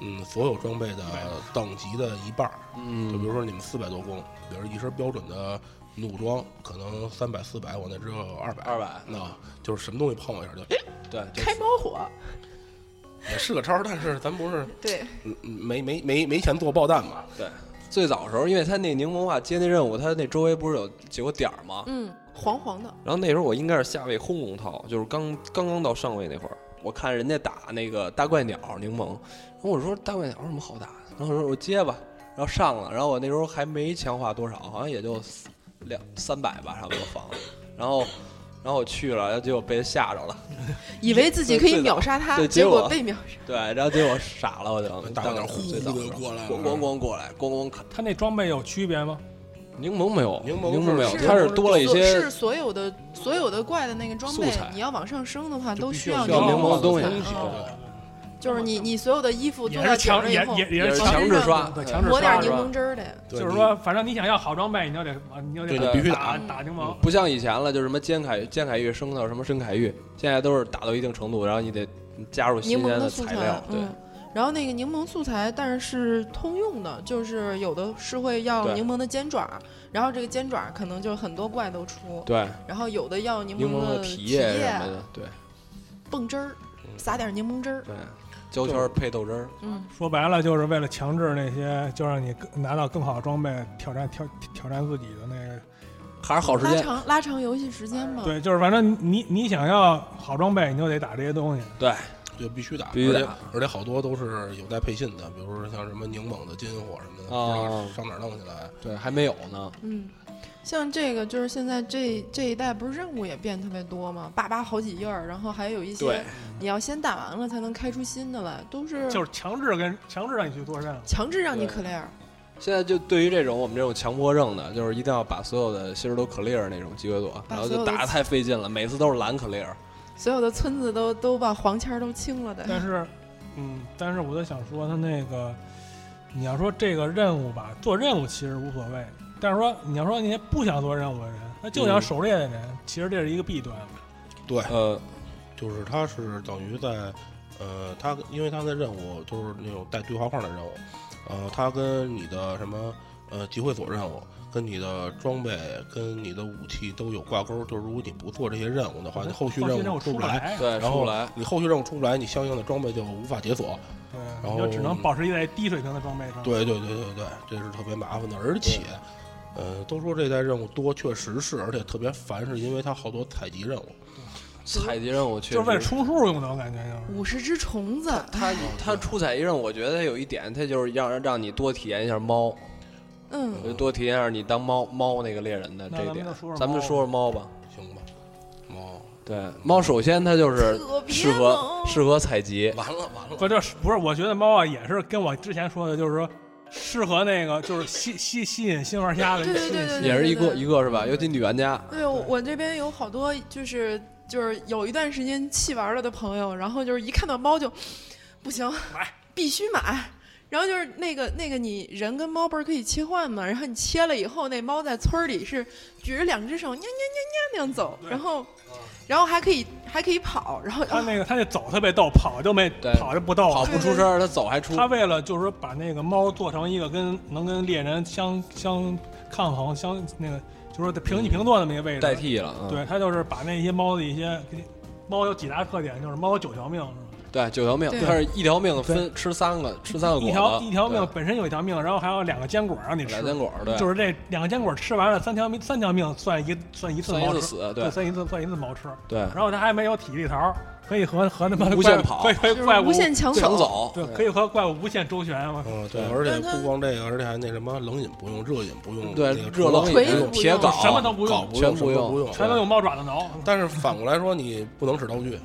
嗯所有装备的等级的一半儿。嗯，就比如说你们四百多攻，比如一身标准的弩装，可能三百四百，我那只有二百，二百，那就是什么东西碰我一下就对，就开猫火，也是个招儿，但是咱不是 对，嗯嗯没没没没钱做爆弹嘛？对。最早的时候，因为他那柠檬化接那任务，他那周围不是有几个点儿吗？嗯，黄黄的，然后那时候我应该是下位轰龙套，就是刚刚刚到上位那会儿，我看人家打那个大怪鸟柠檬，然后我说大怪鸟有什么好打的？然后我说我接吧，然后上了，然后我那时候还没强化多少，好像也就四两三百吧，差不多房子，然后然后我去了，然后结果被他吓着了，以为自己可以秒杀他，结对结果被秒杀。对，然后结果傻了，我就大怪鸟呼呼的时候地过来咣咣咣过来，咣咣砍。他那装备有区别吗？柠檬没有，柠檬柠檬没有，是它是多了一所些是所有的所有的怪的那个装备，你要往上升的话，都需要柠檬的东西素材东西嗯就是你你所有的衣服做到也是强顶上以后，也也也是是强制刷对，对强制抹点柠檬汁儿的。就是说，反正你想要好装备，你就得你就得你必须打打打柠檬。不像以前了，就是什么尖凯尖凯玉升到什么深凯玉，现在都是打到一定程度，然后你得加入新鲜的材材料，，对嗯。然后那个柠檬素材，但是是通用的，就是有的是会要柠檬的尖爪，然后这个尖爪可能就很多怪都出，对，然后有的要柠柠檬的皮叶叶什么的，对蹦汁儿，撒点柠檬汁儿，对，胶圈配豆汁儿，嗯，说白了，就是为了强制那些，就让你拿到更好的装备，挑战挑挑战自己的那个。还是好时间，拉长拉长游戏时间嘛。对，就是反正你你想要好装备，你就得打这些东西。对，就必须打，必须打而且而且好多都是有待配信的，比如说像什么柠檬的金火什么的，啊不知道上哪儿弄去来。对，还没有呢，嗯，像这个就是现在这这一代不是任务也变特别多吗？叭叭好几页儿，然后还有一些你要先打完了才能开出新的来，都是就是强制跟强制让你去做任务。强制让你对 clear。现在就对于这种我们这种强迫症的，就是一定要把所有的芯儿都 clear 那种机械锁，然后就打的太费劲了，每次都是蓝 clear。所有的村子都都把黄签儿都清了的。但是，嗯，但是我在想说，他那个，你要说这个任务吧，做任务其实无所谓，但是说你要说那些不想做任务的人，他就想狩猎的人，其实这是一个弊端。对，呃，就是他是等于在，呃，他因为他的任务都是那种带对话框的任务，呃，他跟你的什么呃集会所任务，跟你的装备、跟你的武器都有挂钩。就是如果你不做这些任务的话，你后续任任务出不来。对，然后出不来，你后续任务出不来，你相应的装备就无法解锁。对，然后你就只能保持一在低水平的装备上。对对对对对，这是特别麻烦的，而且。呃，都说这代任务多，确实是，而且特别烦，是因为它好多采集任务。采集任务确实就是为了充数用的，我感觉就是。五十只虫子，它它出采集任务，我觉得它有一点，它就是让让你多体验一下猫，我嗯，就多体验一下你当猫猫那个猎人的这一点咱们就说说。猫说说猫吧。行吧，猫，对，猫首先它就是适合适合采集，完了完了，不就是不是？我觉得猫啊也是跟我之前说的，就是说适合那个就是吸吸吸引新玩家的，对对对对对也是一个一个是吧？尤其女玩家，对，我我这边有好多就是就是有一段时间弃玩了的朋友，然后就是一看到猫就不行，必须买。然后就是那个那个你人跟猫不是可以切换吗？然后你切了以后，那猫在村里是举着两只手，nha nha nha nha 那样走，然后然后还可以还可以跑，然后他那个他那走特别逗，跑就没对跑就不逗，跑不出声儿，他走还出。他为了就是说把那个猫做成一个跟能跟猎人相相抗衡相那个，就是说平起平坐那么一个位置代替了嗯对他就是把那些猫的一些猫有几大特点，就是猫有九条命，是吧？对，九条命，对它是一条命分吃三个，吃三个果一条子一条命本身有一条命，然后还有两个坚果让你吃。俩坚果对就是这两个坚果吃完了，三条命三条命算一算一次算一猫吃，死对算一次算一次猫吃。对然后它还没有体力槽，可以和和他妈的无限跑可以和就是怪物无限抢走抢走对，可以和怪物无限周旋嘛。嗯，对，而且不光这个，而且还那什么冷饮不用，热饮不用，对那个热冷饮腿不用铁镐什么都不用不，全不用什么都不用，全都用猫爪子挠。但是反过来说，你不能使道具，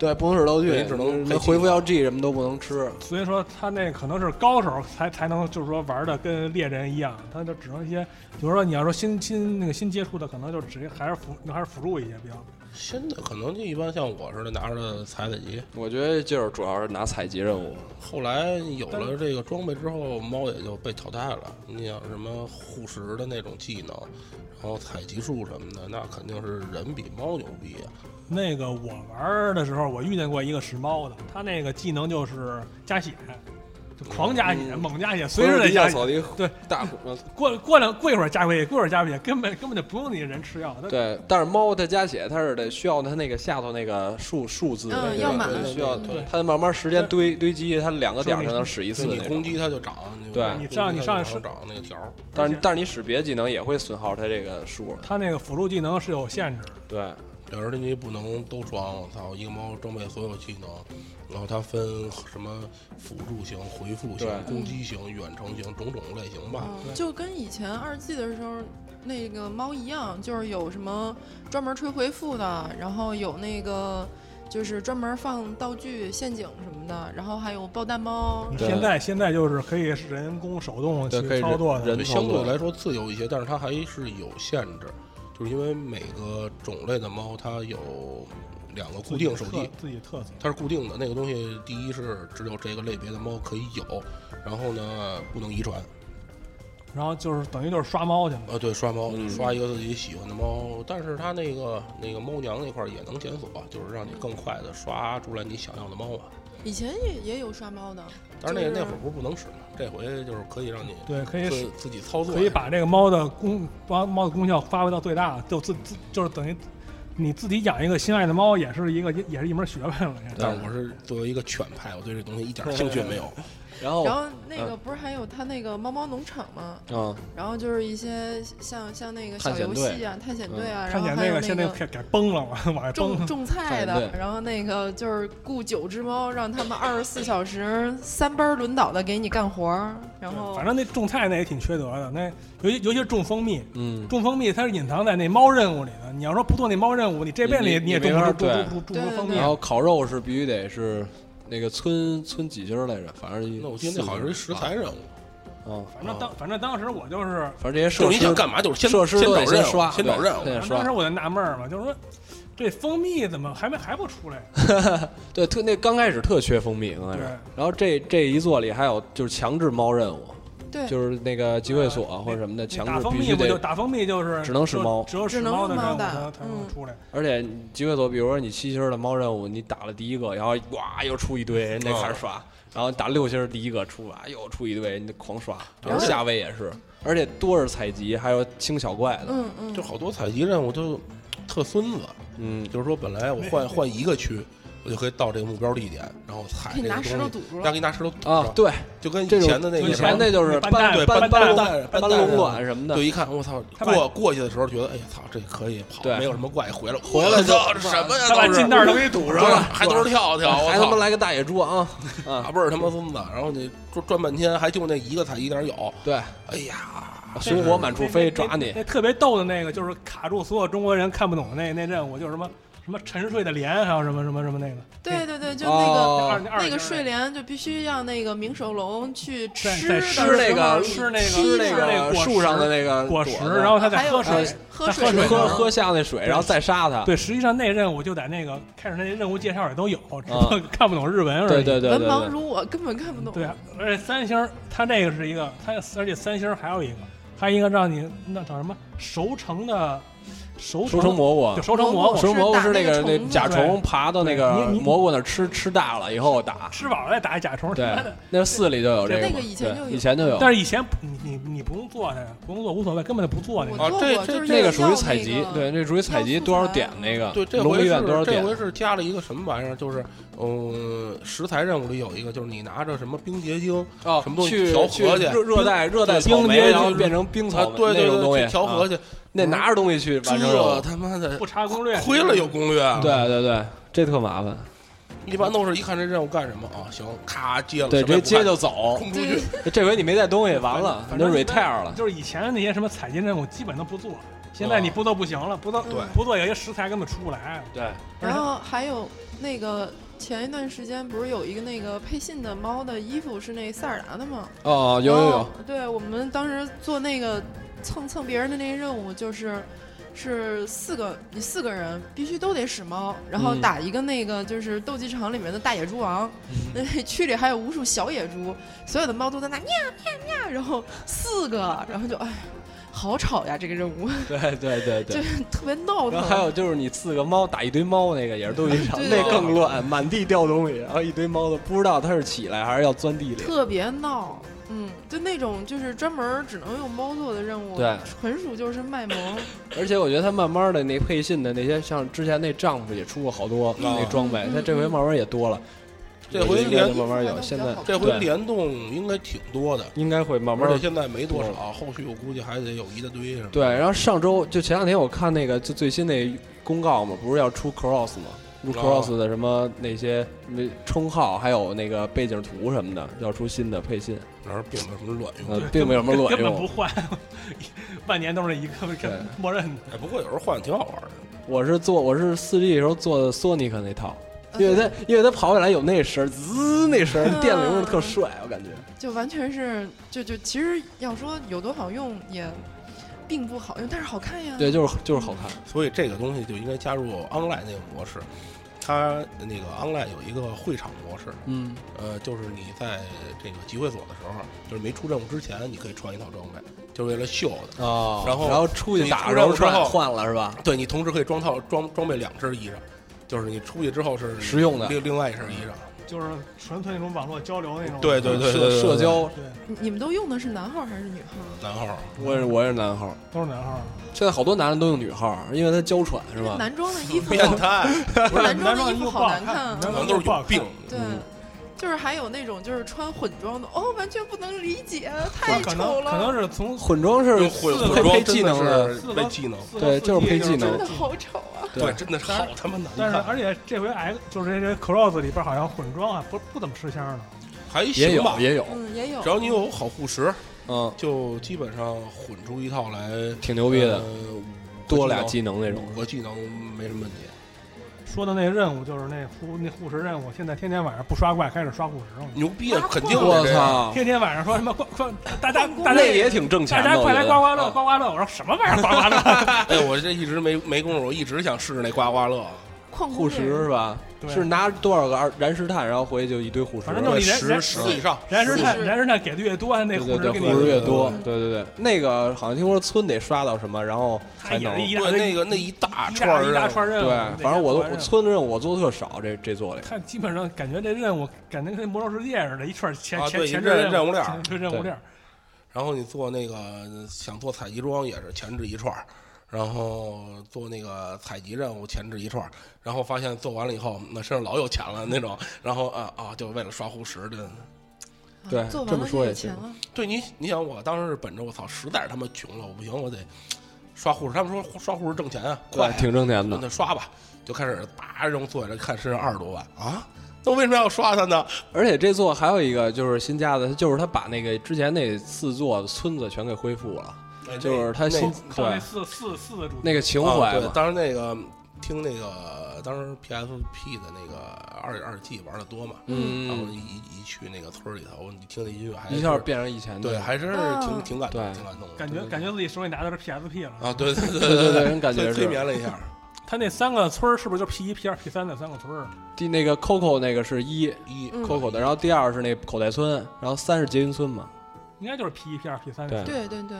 对，不能使道具，你只能回复药剂什么都不能吃。所以说他那可能是高手才才能就是说玩的跟猎人一样，他就只能一些，比如说你要说新新那个新接触的，可能就直接还是辅还是辅助一些比较。新的可能就一般像我似的拿着采采集，我觉得就是主要是拿采集任务。后来有了这个装备之后，猫也就被淘汰了。你想什么护食的那种技能，然后采集术什么的，那肯定是人比猫牛逼啊。那个我玩的时候，我遇见过一个使猫的，他那个技能就是加血，就狂加血，猛加血，随时得加对，大过过两过一会儿加回去，过一会儿加回去，根本根本就不用你人吃药。对，但是猫它加血，它是得需要它那个下头那个数数字，需要对它慢慢时间堆堆积，它两个点儿才能使一次。你攻击它就长，对你上你上使长那个条。但是但是你使别的技能也会损耗它这个数。它那个辅助技能是有限制的。对，而且你不能都装，我操！一个猫装备所有技能，然后它分什么辅助型、回复型、攻击型、远程型种种类型吧。嗯，就跟以前二 G 的时候那个猫一样，就是有什么专门吹回复的，然后有那个就是专门放道具、陷阱什么的，然后还有爆弹猫。现在现在就是可以人工手动对可以去操作的，人对相对来说自由一些，但是它还是有限制，就是因为每个种类的猫它有两个固定手机，自己特色。它是固定的那个东西，第一是只有这个类别的猫可以有，然后呢不能遗传。然后就是等于就是刷猫去了。呃，对，刷猫，嗯刷一个自己喜欢的猫，但是它那个那个猫娘那块儿也能检索，就是让你更快的刷出来你想要的猫啊。以前也也有刷猫的，但是那个就是那会儿不是不能使吗？这回就是可以让你对，可以自自己操作，可以把这个猫的功把猫的功效发挥到最大，就自自就是等于你自己养一个心爱的猫，也是一个也是一门学问了。但是我是作为一个犬派，我对这东西一点兴趣也没有。然后然后那个不是还有他那个猫猫农场吗？嗯，然后就是一些像像那个小游戏啊、探险队啊，然看见后还有那个现在个改改崩了，往往外崩。种种菜的，然后那个就是雇九只猫，让他们二十四小时三班轮倒的给你干活儿，然后反正那种菜那也挺缺德的，那尤其尤其是种蜂蜜，嗯，种蜂蜜它是隐藏在那猫任务里的。你要说不做那猫任务，你这辈子你你也种不出种不出蜂蜜然。后烤肉是必须得是那个村村几星来着，反正那我记得那好像是一食材任务，嗯，反正当反正当时我就是，反正这些设施你想干嘛就是先设施都得先找任务刷，先找任务。当时我就纳闷儿嘛，就是说这蜂蜜怎么还没还不出来？对，特那刚开始特缺蜂蜜，刚开始。然后这这一座里还有就是强制猫任务，对。就是那个集会所或者什么的强打制必须得，打蜂蜜就是只能使猫。只有使猫的任务才能才出来。而且集会所，比如说你七星的猫任务，你打了第一个，然后哇又出一堆，人家开始刷，然后打六星第一个出啊又出一堆，你得狂刷。然后下位也是，而且多是采集，还有清小怪的，嗯嗯，就好多采集任务都特孙子，嗯，就是说本来我换换一个区，我就可以到这个目标地点，然后踩这个东西可以拿石头堵住了让给你拿石头堵上，，啊对，就跟以前的那个以前那就是搬蛋对搬蛋搬搬蛋搬龙卵什么的就，，一看我操，过过去的时候觉得，哎呀操，这可以跑，对没有什么怪，回来回来就什么呀？他把金蛋都给你堵上了，还都是跳跳，我操，还他妈来个大野猪 啊啊！啊倍儿他妈孙子，然后你转转半天，还就那一个踩一点有，对，哎呀，熊火满处飞抓你那，特别逗的那个就是卡住所有中国人看不懂的那那任务，就是什么什什么沉睡的莲，还有什么什么什么那个。对对对，就那哦个那个睡莲，就必须让那个明守龙去吃吃吃那个吃那个吃那个树上的那个果实，子然后他再喝水，喝水水喝喝下那水，然后再杀他。对，实际上那任务就在那个开始那任务介绍里都有，只不过看不懂日文而已。对对对文。盲如我，根本看不懂。对啊，而且三星儿它这个是一个，它而且三星还有一个，还有一个让你那叫什么熟成的熟熟成蘑菇就，熟成蘑菇，熟成蘑菇是那个那甲虫爬到那个蘑菇那儿吃吃大了以后打。吃饱了再打一甲虫。对那寺里就有这个。那个以前就有对以前就有。但是以前你你你不用做它，不用做无所谓，根本就不做那个。我做过，这这就是那个属于采集那，个对，那属于采集多少点那个。对，这农回是历院多少点这回？是加了一个什么玩意儿？就是，嗯，食材任务里有一个，就是你拿着什么冰结晶，哦什么东西去调和去热热带热带冰结然后晶变成冰啊草对对对，那种东西去调和啊去，那拿着东西去完成任这务。他妈的不查攻略，亏了有攻略啊！对对对，这特麻烦。一般都是一看这任务干什么啊，行，咔接了，对，直接接就走。冲出去。这回你没带东西，完了，你就反正 retire 了。就是以前那些什么采集任务基本都不做，现在你不做不行了，不做对不做有些食材根本出不来。对，然后还有那个前一段时间不是有一个那个配信的猫的衣服是那塞尔达的吗？哦，有有有，对我们当时做那个蹭蹭别人的那个任务，就是是四个你四个人必须都得使猫，然后嗯。打一个那个就是斗鸡场里面的大野猪王，那区里还有无数小野猪，所有的猫都在那喵喵喵，然后四个，然后就哎，好吵呀这个任务，对对对对就对。特别闹腾。然后还有就是你四个猫打一堆猫那个也是斗鱼场，那更乱，满地掉东西，然后一堆猫都不知道它是起来还是要钻地里。特别闹，嗯，就那种就是专门只能用猫做的任务，对，纯属就是卖萌。而且我觉得它慢慢的那配信的那些，像之前那丈夫也出过好多那装备，嗯它这回慢慢也多了。这回联慢慢有，现在这回联动应该挺多的，应该会慢慢而且现在没多少，后续我估计还得有一大堆什么。对，然后上周就前两天我看那个就最新那公告嘛，不是要出 cross 吗？出哦 cross 的什么那些那称号，还有那个背景图什么的，要出新的配信，然后并没有什么卵用。呃，并没有什么卵用。根本不换，万年都是一个对默认的。哎，不过有时候换挺好玩的。我是做我是四 G 的时候做的索尼克那套，呃因为它因为它跑起来有那声，滋那声电流特帅，我感觉。就完全是，就就其实要说有多好用也并不好用，但是好看呀。对，就是就是好看。所以这个东西就应该加入 online 那个模式。它那个 online 有一个会场模式，嗯，呃，就是你在这个集会所的时候，就是没出任务之前，你可以穿一套装备，就为了秀的。哦然后然后出去打出任务之后换换了是吧？对你同时可以装套装装备两身衣裳，就是你出去之后是实用的另另外一身衣裳。就是纯粹那种网络交流那种。对对对社对对社交，对，你你们都用的是男号还是女号？男号，我也是我也是男号。都是男号。现在好多男人都用女号，因为他娇喘是吧？男装的衣服变态，不 是男装的衣服难看。男装都是有病。对，嗯就是还有那种就是穿混装的，哦，完全不能理解，太可丑能可能了，是从混装是混配混装配技能的的，是配技能，对就是配技能真的好丑啊！对，真的是好他妈难但是看。而且这回 X 就是这些 Cross 里边好像混装啊不不怎么吃香的。还也行吧，有也有，嗯，也有只。要你有好护食，嗯，就基本上混出一套来，挺牛逼的呃，多俩技技能那种。五个技能没什么问题。说的那个任务就是那护那护食任务，现在天天晚上不刷怪，开始刷护食了。牛逼啊，肯定我。操，天天晚上说什么刮刮，大家大家那也挺挣钱的，大家快来刮刮乐刮刮乐！我说什么玩意儿刮刮乐？哎，我这一直没没工夫，我一直想试试那刮刮乐。护矿工食是吧？是拿多少个二燃石炭，然后回去就一堆护石。反正就十十以上，燃石炭燃石炭给的越多，那对对对，护石给你护食越多，对对对，那个好像听说村得刷到什么，然后才能对那个那一大串一大任务对串任务。，反正我都村的任务我做的特少，这这做的。看基本上感觉这任务感觉跟魔兽世界似的，一串前啊前前置任任务链 任务链。然后你做那个想做采集装也是前置一串儿，然后做那个采集任务前置一串儿，然后发现做完了以后，那身上老有钱了那种，然后啊啊，就为了刷护食的。对这么说也行。对你，你想我当时是本着我操，实在是他妈穷了，我不行，我得刷护士。他们说刷护士挣钱啊，快对，挺挣钱的。那刷吧，就开始叭扔坐下来看身上二十多万啊，那我为什么要刷它呢？而且这座还有一个就是新加的，就是他把那个之前那四座的村子全给恢复了，就是他新靠那对四四四个主那个情啊对怀嘛。当时那个听那个当时 PSP 的那个二二 G 玩的多嘛，嗯然后一一去那个村里头，你听那音乐还一下是变成以前的对，还真是啊挺挺感动，挺感动的。感觉感觉自己手里拿的是 PSP 了啊，对对对对对对，对，人感觉催眠了一下。他那三个村儿是不是就 P 一、P 二、P 三那三个村儿？第那个 Coco 那个是一一嗯 Coco 的，然后第二是那口袋村，然后三是捷云村嘛。应该就是 P 一、P 二、P 三。对对对对，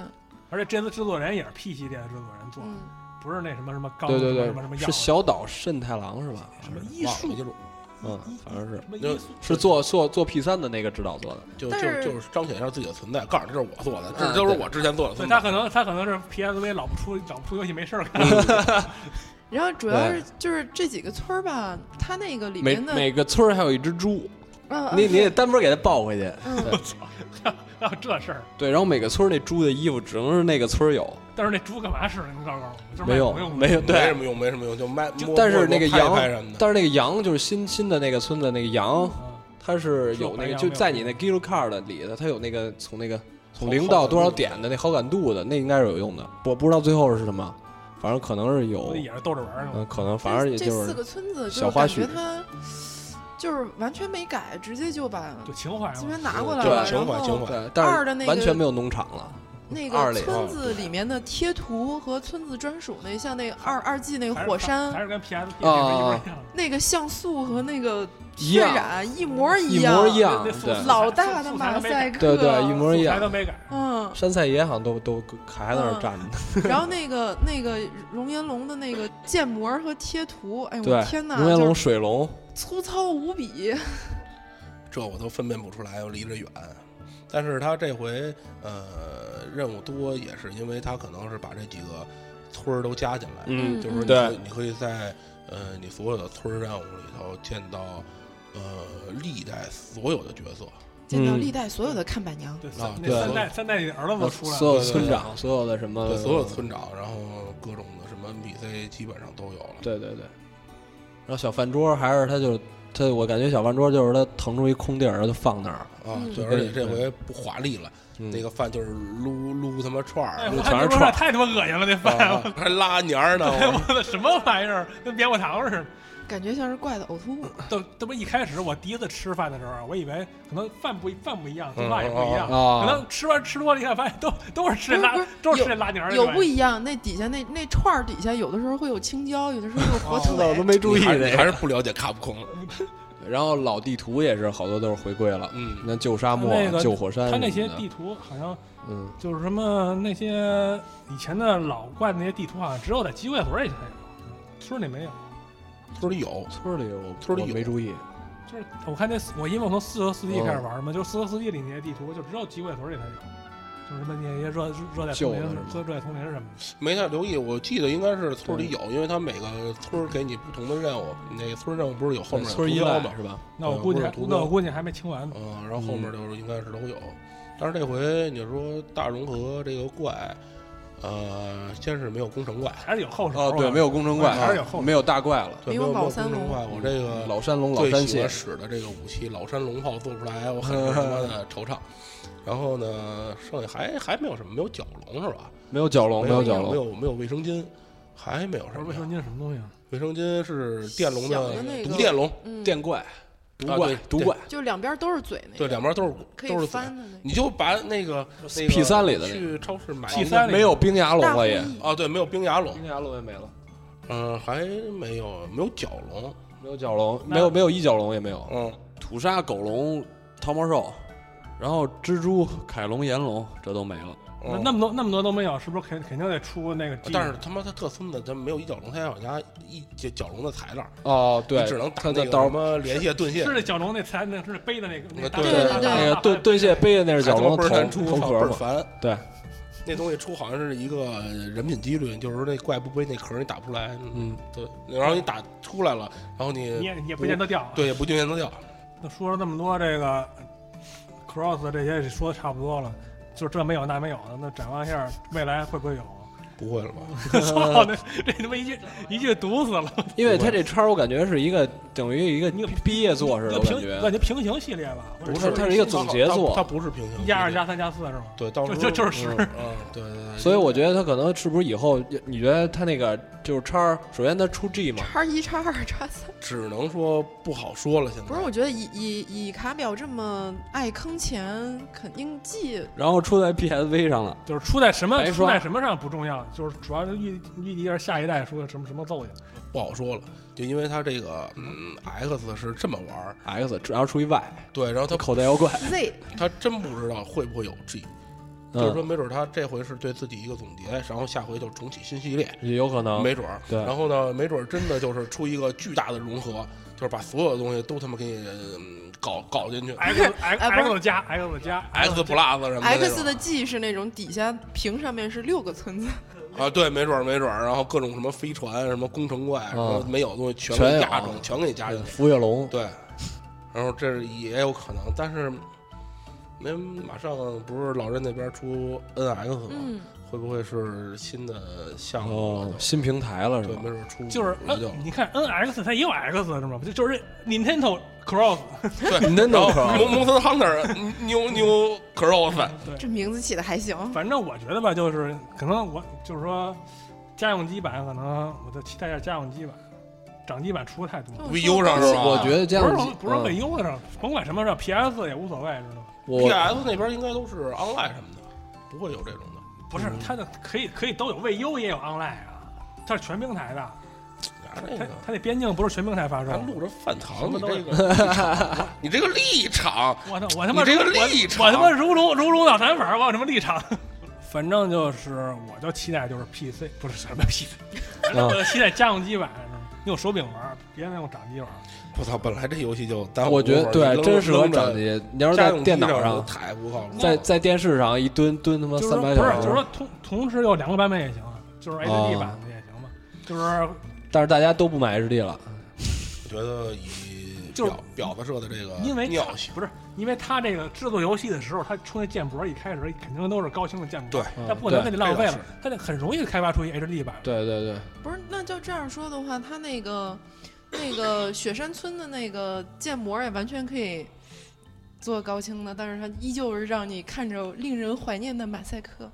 而且这次制作人也是 P 系列的制作人做的，嗯，不是那什么什么高对对对什么什么，是小岛慎太郎是吧？什么艺术嗯，反正是是做做做 P 三的那个指导做的。就就就是彰显一下自己的存在，告诉你这是我做的，这都是我之前做的他可能他可能是 PSV 老不出老不出游戏没事儿干。然后主要是就是这几个村儿吧，他那个里每面的，每个村儿还有一只猪，嗯，你你得嗯单门给他抱回去。嗯，还有 这事儿，对，然后每个村儿那猪的衣服只能是那个村儿有，但是那猪干嘛使的？你告诉我，就是没用用没有没对什。么用，没什么用，就卖。摸但是那个羊但是那个羊就是新新的那个村子那个羊，嗯它是有那个有就在你那 Giro Card 里的，它有那个从那个从零到多少点的那好感度的，那应该是有用的。我不知道最后是什么，反正可能是有也是逗着玩儿呢。嗯，可能反正也就是四个村子就是小花絮感觉它就是完全没改，直接就把就情怀嘛这边。拿过来对了，情然后怀情怀。但是二的那个完全没有农场了。那个村子里面的贴图和村子专属那像那个二二季那个火山还是跟 PSP 啊那个一模一样。那个像素和那个渲染一模一样，模一样老大的马赛克，对对，一模一样都。没改。嗯，山菜爷好像都都还在那儿站着，然后那个那个熔岩龙的那个建模和贴图，哎呦对我天，哪，熔岩龙、水龙，粗糙无比，这我都分辨不出来，又离着远。但是他这回呃任务多，也是因为他可能是把这几个村儿都加进来，嗯就是你对你可以在呃你所有的村儿任务里头见到呃历代所有的角色，见到嗯历代所有的看板娘，对啊，对三代三代里的儿子都出来了所有村长，所有的什么对所有村长，然后各种的什么 NPC 基本上都有了。对对对。然后小饭桌还是他就他，我感觉小饭桌就是他腾出一空地儿，然后就放那儿了。啊，嗯对，而且这回不华丽了，嗯那个饭就是撸撸他妈串哎，儿，全是串儿太他妈恶心了，那饭，啊还拉年儿呢，哎我的什么玩意儿，跟棉花糖似的。感觉像是怪的呕吐物。都这不一开始我第一次吃饭的时候，我以为可能饭不饭不一样，做法也不一样，啊可能吃完吃多了一看，发现都都是吃这拉，都是吃这拉泥儿。有不一样，那底下那那串儿底下有的时候会有青椒，有的时候有火腿我都。没注意你还是不了解卡普空。然后老地图也是好多都是回归了，嗯，那旧沙漠那、个旧火山他那些地图好像嗯，就是什么那些以前的老怪的那些地图，好像只有在机会所里才有，村里没有。村里有，村里有村里有没注意，就是我看那我因为我从四和四 D 嗯开始玩嘛，就四和四 D 里那些地图就只有机会所里才有，就是什么那些热热带丛林旧的是吗、热热带丛林什么的。没太留意。我记得应该是村里有，因为他每个村儿给你不同的任务，那个村任务不是有后面有村依图标嘛？是吧？那我估计那我估计还没清完呢。嗯，然后后面就是应该是都有。但是这回你说大融合这个怪，呃，先是没有工程怪，还是有后手哦，对，没有工程怪，还是有后没有大怪了，对，没有没有没有老三龙工程怪。我这个老山龙、老最山欢，使的这个武器老山龙炮做不出来，我很 他妈的惆怅。然后呢，剩下还还没有什么，没有角龙是吧？没有角龙，没有角龙，没有没有卫生巾，还没有什么卫生巾什么东西啊？卫生巾是电龙的毒电龙，嗯，电怪、毒啊怪对、对。毒怪就两边都是嘴那个，对，两边都是可以都是嘴翻的那个。你就把那个那个 P 三里的那去超市买 P 三里没有冰牙龙了也，啊，对，没有冰牙龙，冰牙龙也没了，嗯，还没有没有角龙，没有角龙，那没有没有一角龙也没有，嗯，土沙、狗龙、桃毛兽，然后蜘蛛、凯龙、炎龙这都没了。嗯那那么多那么多都没有，是不是肯肯定得出那个但是他妈他特孙子，他没有一角龙，他要人家一角角龙的材料，哦，对，只能打他那个什么连蟹盾蟹，是那角龙那材那是背的那个那个对对对那个盾盾蟹背的那是角龙的头倍儿难出，倍头壳烦。对，那东西出好像是一个人品几率，就是说那怪不背那壳你打不出来，嗯，对，然后你打出来了，然后你你也也不见得掉。对也不见得掉，那说了这么多这个 cross 这些说的差不多了，就这没有那没有的，那展望一下未来会不会有？不会了吧？操，那这他妈一句一句毒死了。因为他这叉儿我感觉是一个等于一个毕业作似的，我感觉感觉平行系列吧，不是，它是一个总结作，它不是平行，一加二加三加四是吗？对，到时候就就是十，嗯，对对对。所以我觉得他可能是不是以后，你觉得他那个就是叉，首先它出 G 嘛，叉一、叉二、叉三，只能说不好说了。现在不是，我觉得以以以卡表这么爱坑钱，肯定 G。然后出在 PSV 上了，就是出在什么出在什么上不重要，就是主要是预预计是下一代出什么什么奏去，不好说了。就因为它这个嗯，X 是这么玩，X 只要出一 Y，对，然后它口袋妖怪 Z，他真不知道会不会有 G。就是说，没准他这回是对自己一个总结，然后下回就重启新系列，也有可能，没准儿。对，然后呢，没准儿真的就是出一个巨大的融合，就是把所有的东西都他妈给你搞搞进去。X X X 加 X 加 X Plus 什么的。X 的 G 是那种底下屏上面是六个村子。啊，对，没准儿，没准儿，然后各种什么飞船、什么工程怪，什么没有的东西全给加上，全给你加进去。浮跃龙，对，然后这也有可能，但是。那马上不是老任那边出 NX 吗？嗯，会不会是新的项目？哦，新平台了是吧？吧？没准出就是你看 NX 它也有 X 是吗？就就是 Nintendo Cross，对，Nintendo Cross，Monster Hunter New New Cross，对，这名字起的还行。反正我觉得吧，就是可能我就是说家用机版，可能我就期待一下家用机版。掌机版出的太多了，VU 上是吧？我觉得家用机不是 VU 上，甭管什么上，PS 也无所谓，知道吗？PS 那边应该都是 online 什么的，不会有这种的。不是，它的可以可以都有未优也有 online 啊，它是全平台的。它它那边境不是全平台发售，录着饭堂，你这个，你这个立场，我我他妈这个立场，我他妈如龙如龙脑残粉，我有什么立场？反正就是，我就期待就是 PC，不是什么 PC，我就期待家用机版。用手柄玩，别用掌机玩。我操，本来这游戏就耽误。我觉得对，真适合掌机。你要是在电脑上，太不靠谱。在在电视上一蹲蹲他妈三百小时。不是，就是说同同时有两个版本也行啊，就是 HD 版的也行嘛。就是，但是大家都不买 HD 了。我觉得以就是婊子社的这个因为尿性，不是因为他这个制作游戏的时候，他出那建模一开始肯定都是高清的建模，对，他不能给你浪费了，他得很容易开发出一 HD 版。对对对。不是，那就这样说的话，他那个。那个雪山村的那个建模也完全可以做高清的，但是它依旧是让你看着令人怀念的马赛克。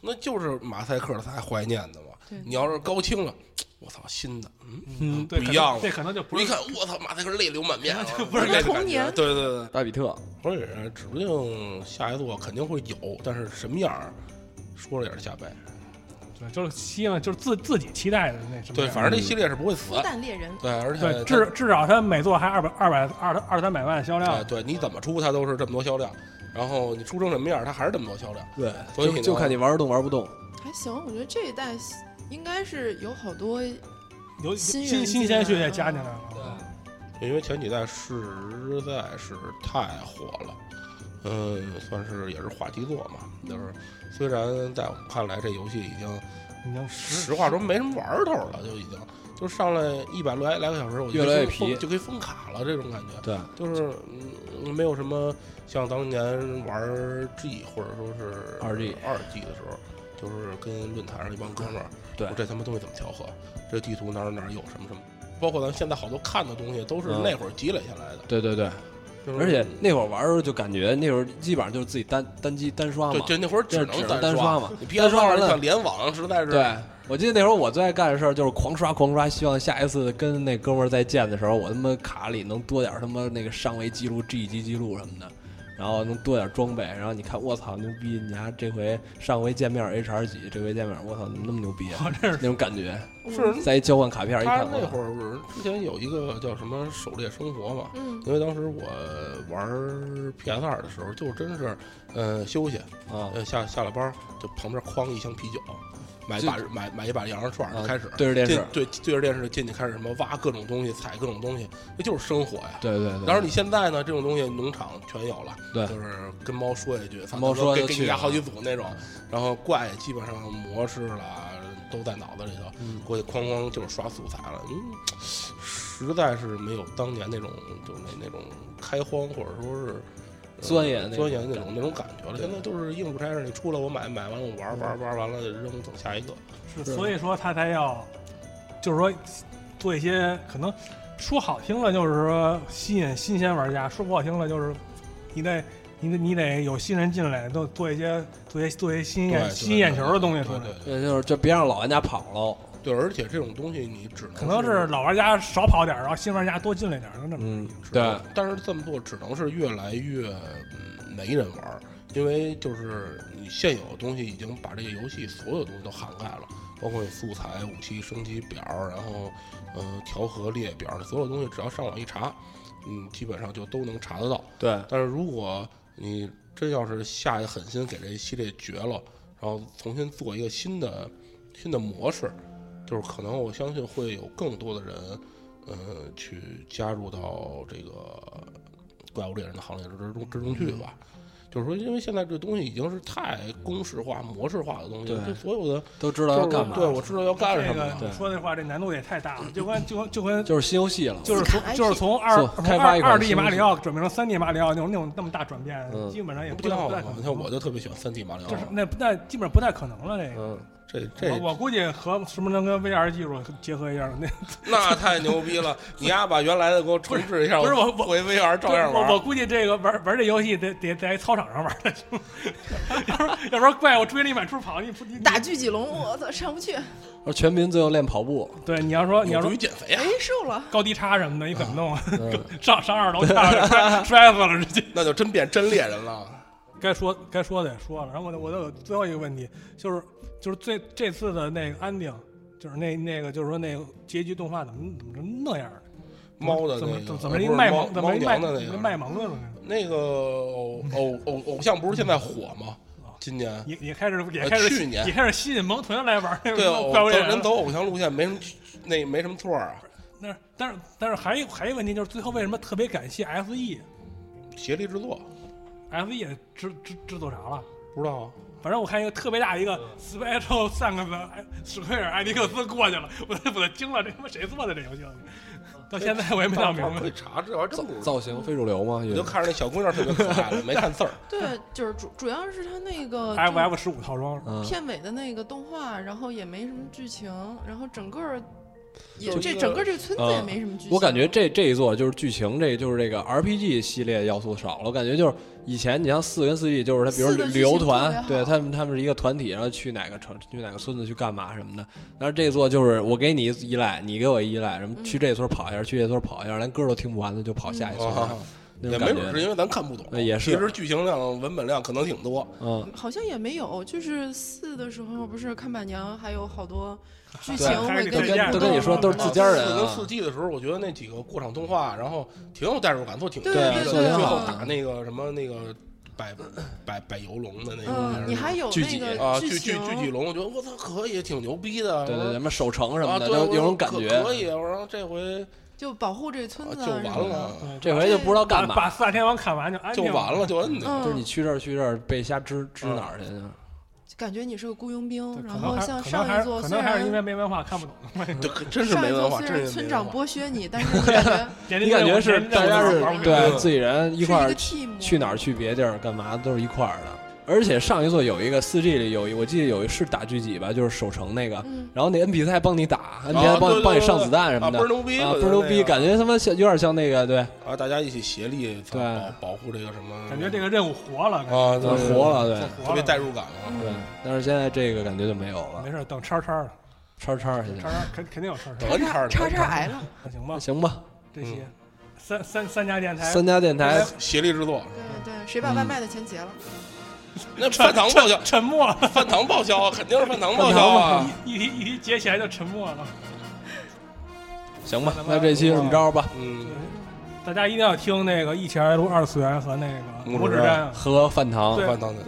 那就是马赛克才怀念的嘛。你要是高清了，我操，新的，嗯嗯，不一样了。这可能就不是一看，我操，马赛克泪流满面，不是那童年。对对对，巴比特，而且指不定下一座肯定会有，但是什么样，说了也是瞎掰。对，就是希望就是自自己期待的那什么。对，反正这系列是不会死。孵蛋猎人。对，而且至至少它每座还二百二百二二三百万销量。对，你怎么出它都是这么多销量，然后你出成什么样，它还是这么多销量。对，所以就看你玩得动玩不动。还行，我觉得这一代应该是有好多有新新新鲜血液加进来了。对，因为前几代实在是太火了，嗯，算是也是话题作嘛，就是。虽然在我们看来，这游戏已经已经实话说没什么玩头了，就已经就上来一百来来个小时，我越来越皮，就可以封卡了，这种感觉。对，就是嗯，没有什么像当年玩 G 或者说是二 G 二 G 的时候，就是跟论坛上一帮哥们儿，对，这他妈东西怎么调和？这地图哪儿哪儿有什么什么？包括咱现在好多看的东西，都是那会儿积累下来的。对对对。而且那会儿玩的时候就感觉那会儿基本上就是自己单单机单刷嘛，对，那会儿只能单刷嘛。你单刷完了，联网实在是。对，我记得那会儿我最爱干的事儿就是狂刷狂刷，希望下一次跟那哥们儿再见的时候，我他妈卡里能多点他妈那个上位记录、G 级记录什么的，然后能多点装备。然后你看，我操，牛逼！你还这回上回见面 HR 几，这回见面，我操，怎么那么牛逼啊？那种感觉。是在交换卡片一看，他那会儿之前有一个叫什么“狩猎生活”嘛，嗯，因为当时我玩 PS 二的时候，就真是，呃，休息啊，呃，下下了班就旁边哐一箱啤酒，买把买买一把羊肉串就开始对着电视，对对着电视进去开始什么挖各种东西，采各种东西，那就是生活呀。对对对。当然你现在呢，这种东西农场全有了，对，就是跟猫说一句，猫说给给你压好几组那种，然后怪基本上模式了。都在脑子里头，过去哐哐就是刷素材了，嗯，实在是没有当年那种就那那种开荒或者说是钻研钻研那种那种感觉了。现在都是应付差事，你出来我买买完了我玩玩玩完了扔等下一个。是，所以说他才要，就是说做一些可能说好听了就是说吸引新鲜玩家，说不好听了就是你得你得你得有新人进来，都做一些做一些做一些新眼对吸引眼球的东西出来。对，就是就别让老玩家跑喽。对，而且这种东西你只能可能是老玩家少跑点儿，然后新玩家多进来点儿，就这么。嗯，对。但是这么做只能是越来越嗯没人玩儿，因为就是你现有的东西已经把这个游戏所有东西都涵盖了，包括你素材、武器升级表，然后呃调和列表，所有东西只要上网一查，嗯，基本上就都能查得到。对。但是如果你真要是下一狠心给这系列绝了，然后重新做一个新的新的模式。就是可能我相信会有更多的人，呃，去加入到这个怪物猎人的行列之中之中去吧。就是说，因为现在这东西已经是太公式化、模式化的东西，就所有的都知道要干嘛。对，我知道要干什么。这个说那话，这难度也太大了，就跟就跟就跟就是新游戏了，就是从就是从二开发二 D 马里奥转变成三 D 马里奥那种那种那么大转变，嗯基本上也不。太可能。你看，我就特别喜欢三 D 马里奥，就是那那基本上不太可能了，这个。嗯这这我我估计和是不是能跟 VR 技术结合一下？那那太牛逼了！你丫把原来的给我重置一下，不是我我回 VR 照样玩。我我估计这个玩玩这游戏得得在操场上玩的，要不然要不然怪我追着你满处跑，你你打巨脊龙，我操，上不去。而全民最后练跑步，对，你要说你要说减肥啊，哎，瘦了，高低差什么的，你怎么弄啊？嗯 上上二楼跳摔摔死了，直接那就真变真猎人了。该说该说的也说了，然后我我有最后一个问题，就是就是最这次的那个安定，就是那那个就是说那个结局动画怎么怎么成那样的？猫的怎么那个，怎么一卖萌怎么卖娘的那个卖萌的了？那个偶偶偶偶像不是现在火吗？今年也也开始也呃开始去年也开始吸引萌豚来玩那对个怪物猎人走偶像路线没什么那没什么错啊。那但是但是还有还有一个问题就是最后为什么特别感谢 SE？协力制作 SE 也制制制作啥了？不知道啊。反正我看一个特别大一个 special 三个字，哎史奎尔艾尼克斯过去了，我都我都惊了，这他妈谁做的这游戏？到现在我也没弄明白。可以查，这玩意儿真不造型非主流吗？我就看着那小姑娘特别可爱了，没看字儿。对，就是主主要是他那个 F F 十五套装嗯片尾的那个动画，然后也没什么剧情，然后整个也就这整个这个村子也嗯没什么剧情。我感觉这这一座就是剧情，这就是这个 RPG 系列要素少了。我感觉就是以前你像四跟四 G，就是他比如旅游团，对他们他们是一个团体，然后去哪个城去哪个村子去干嘛什么的。但是这一座就是我给你依赖，你给我依赖，什么去这村跑一下，去这村跑一下，连歌都听不完的就跑下一村。啊那种感也没准是因，为咱看不懂，呃也是其实剧情量、文本量可能挺多。嗯，好像也没有，就是四的时候不是看板娘还有好多剧对情会跟都跟你说都是自家人啊四跟四 G 的时候，我觉得那几个过场动画，然后挺有代入感，做挺对对最对对后打那个什么那个百百百游龙的那个，嗯，你还有那啊，个巨巨情，巨巨龙，我觉得我操可以，挺牛逼的。对对对，什么守城什啊，么的，对，都有种感觉可。可以，我说这回就保护这村子啊就完。了，这回就不知道干嘛把嘛，四大天王砍完就安就完了，就摁的。嗯，就是你去这儿去这儿被瞎支支哪儿去呢？感觉你是个雇佣兵，然后像上一座虽还是可能还是因为然没文化看不懂。上一没文化，座虽然村长。剥削你，但是你感觉你感觉是大家是对自己人一是一个块儿 team 去哪儿去别地儿干嘛都是一块儿的。而且上一座有一个四 G 里有一，我记得有一是打狙击吧，就是守城那个，嗯。然后那 NPC 还帮你打，NPC 帮对对帮你上子弹什么的，啊倍儿牛逼倍儿牛逼，感觉他妈像有点像那个对。啊，大家一起协力对保保护这个什么，感觉这个任务活了，感觉。啊，对对活了对。特别代入感了。对，但是现在这个感觉就没有了，没事，等叉叉了，叉叉现在。叉叉肯肯定有叉叉，得叉叉叉癌了。那行吧，行吧，这些。三三三家电台，三家电台。协力制作，对对，谁把外卖的钱结了？那饭堂报销，沉默了，饭堂报销啊，肯定是饭堂报销啊。一提一提接起来就沉默了。行吧，那这期就这么着吧，嗯，大家一定要听那个一起来录二次元和那个拇指山拇指山。和饭堂对饭堂的，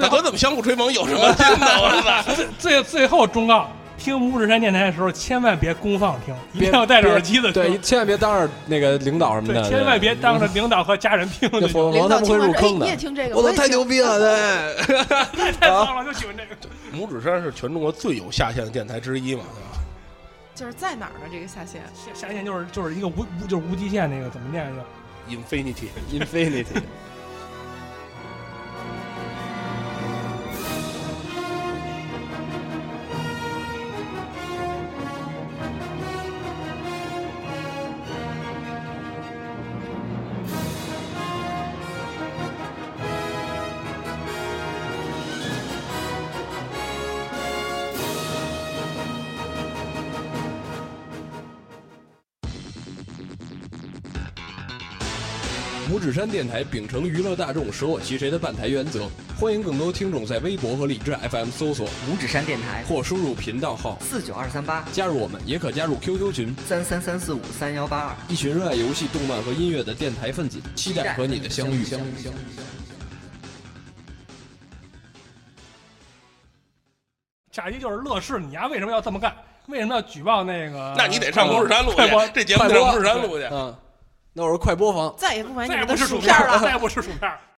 大哥怎么相互吹捧？有什么劲呢？我操！最最最后忠告：听五指山电台的时候，千万别公放听，一定要戴着耳机的听。对，千万别当着那个领导什么对，的，千万别当着领导和家人听。对，否领则他们会入坑的你也。听这个？我操，也听太牛逼了，对。太棒了，就喜欢这个。拇指山是全中国最有下限的电台之一嘛，对吧？就是在哪儿呢？这个下限？下下限就是就是一个无无就是无极限那个怎么念就 Infinity，山电台秉承娱乐大众、舍我其谁的办台原则，欢迎更多听众在微博和荔枝 FM 搜索五指山电台或输入频道号四九二三八加入我们，也可加入 QQ 群三三三四五三幺八二，一群热爱游戏、动漫和音乐的电台分子，期待和你的相遇。相遇相遇下集就是乐视，你丫为什么要这么干？为什么要举报那个？那你得上五指山录去，这节目得上五指山录去。嗯，那我是快播房。再也不买你再也们的不吃薯片薯片了。再也不吃薯片。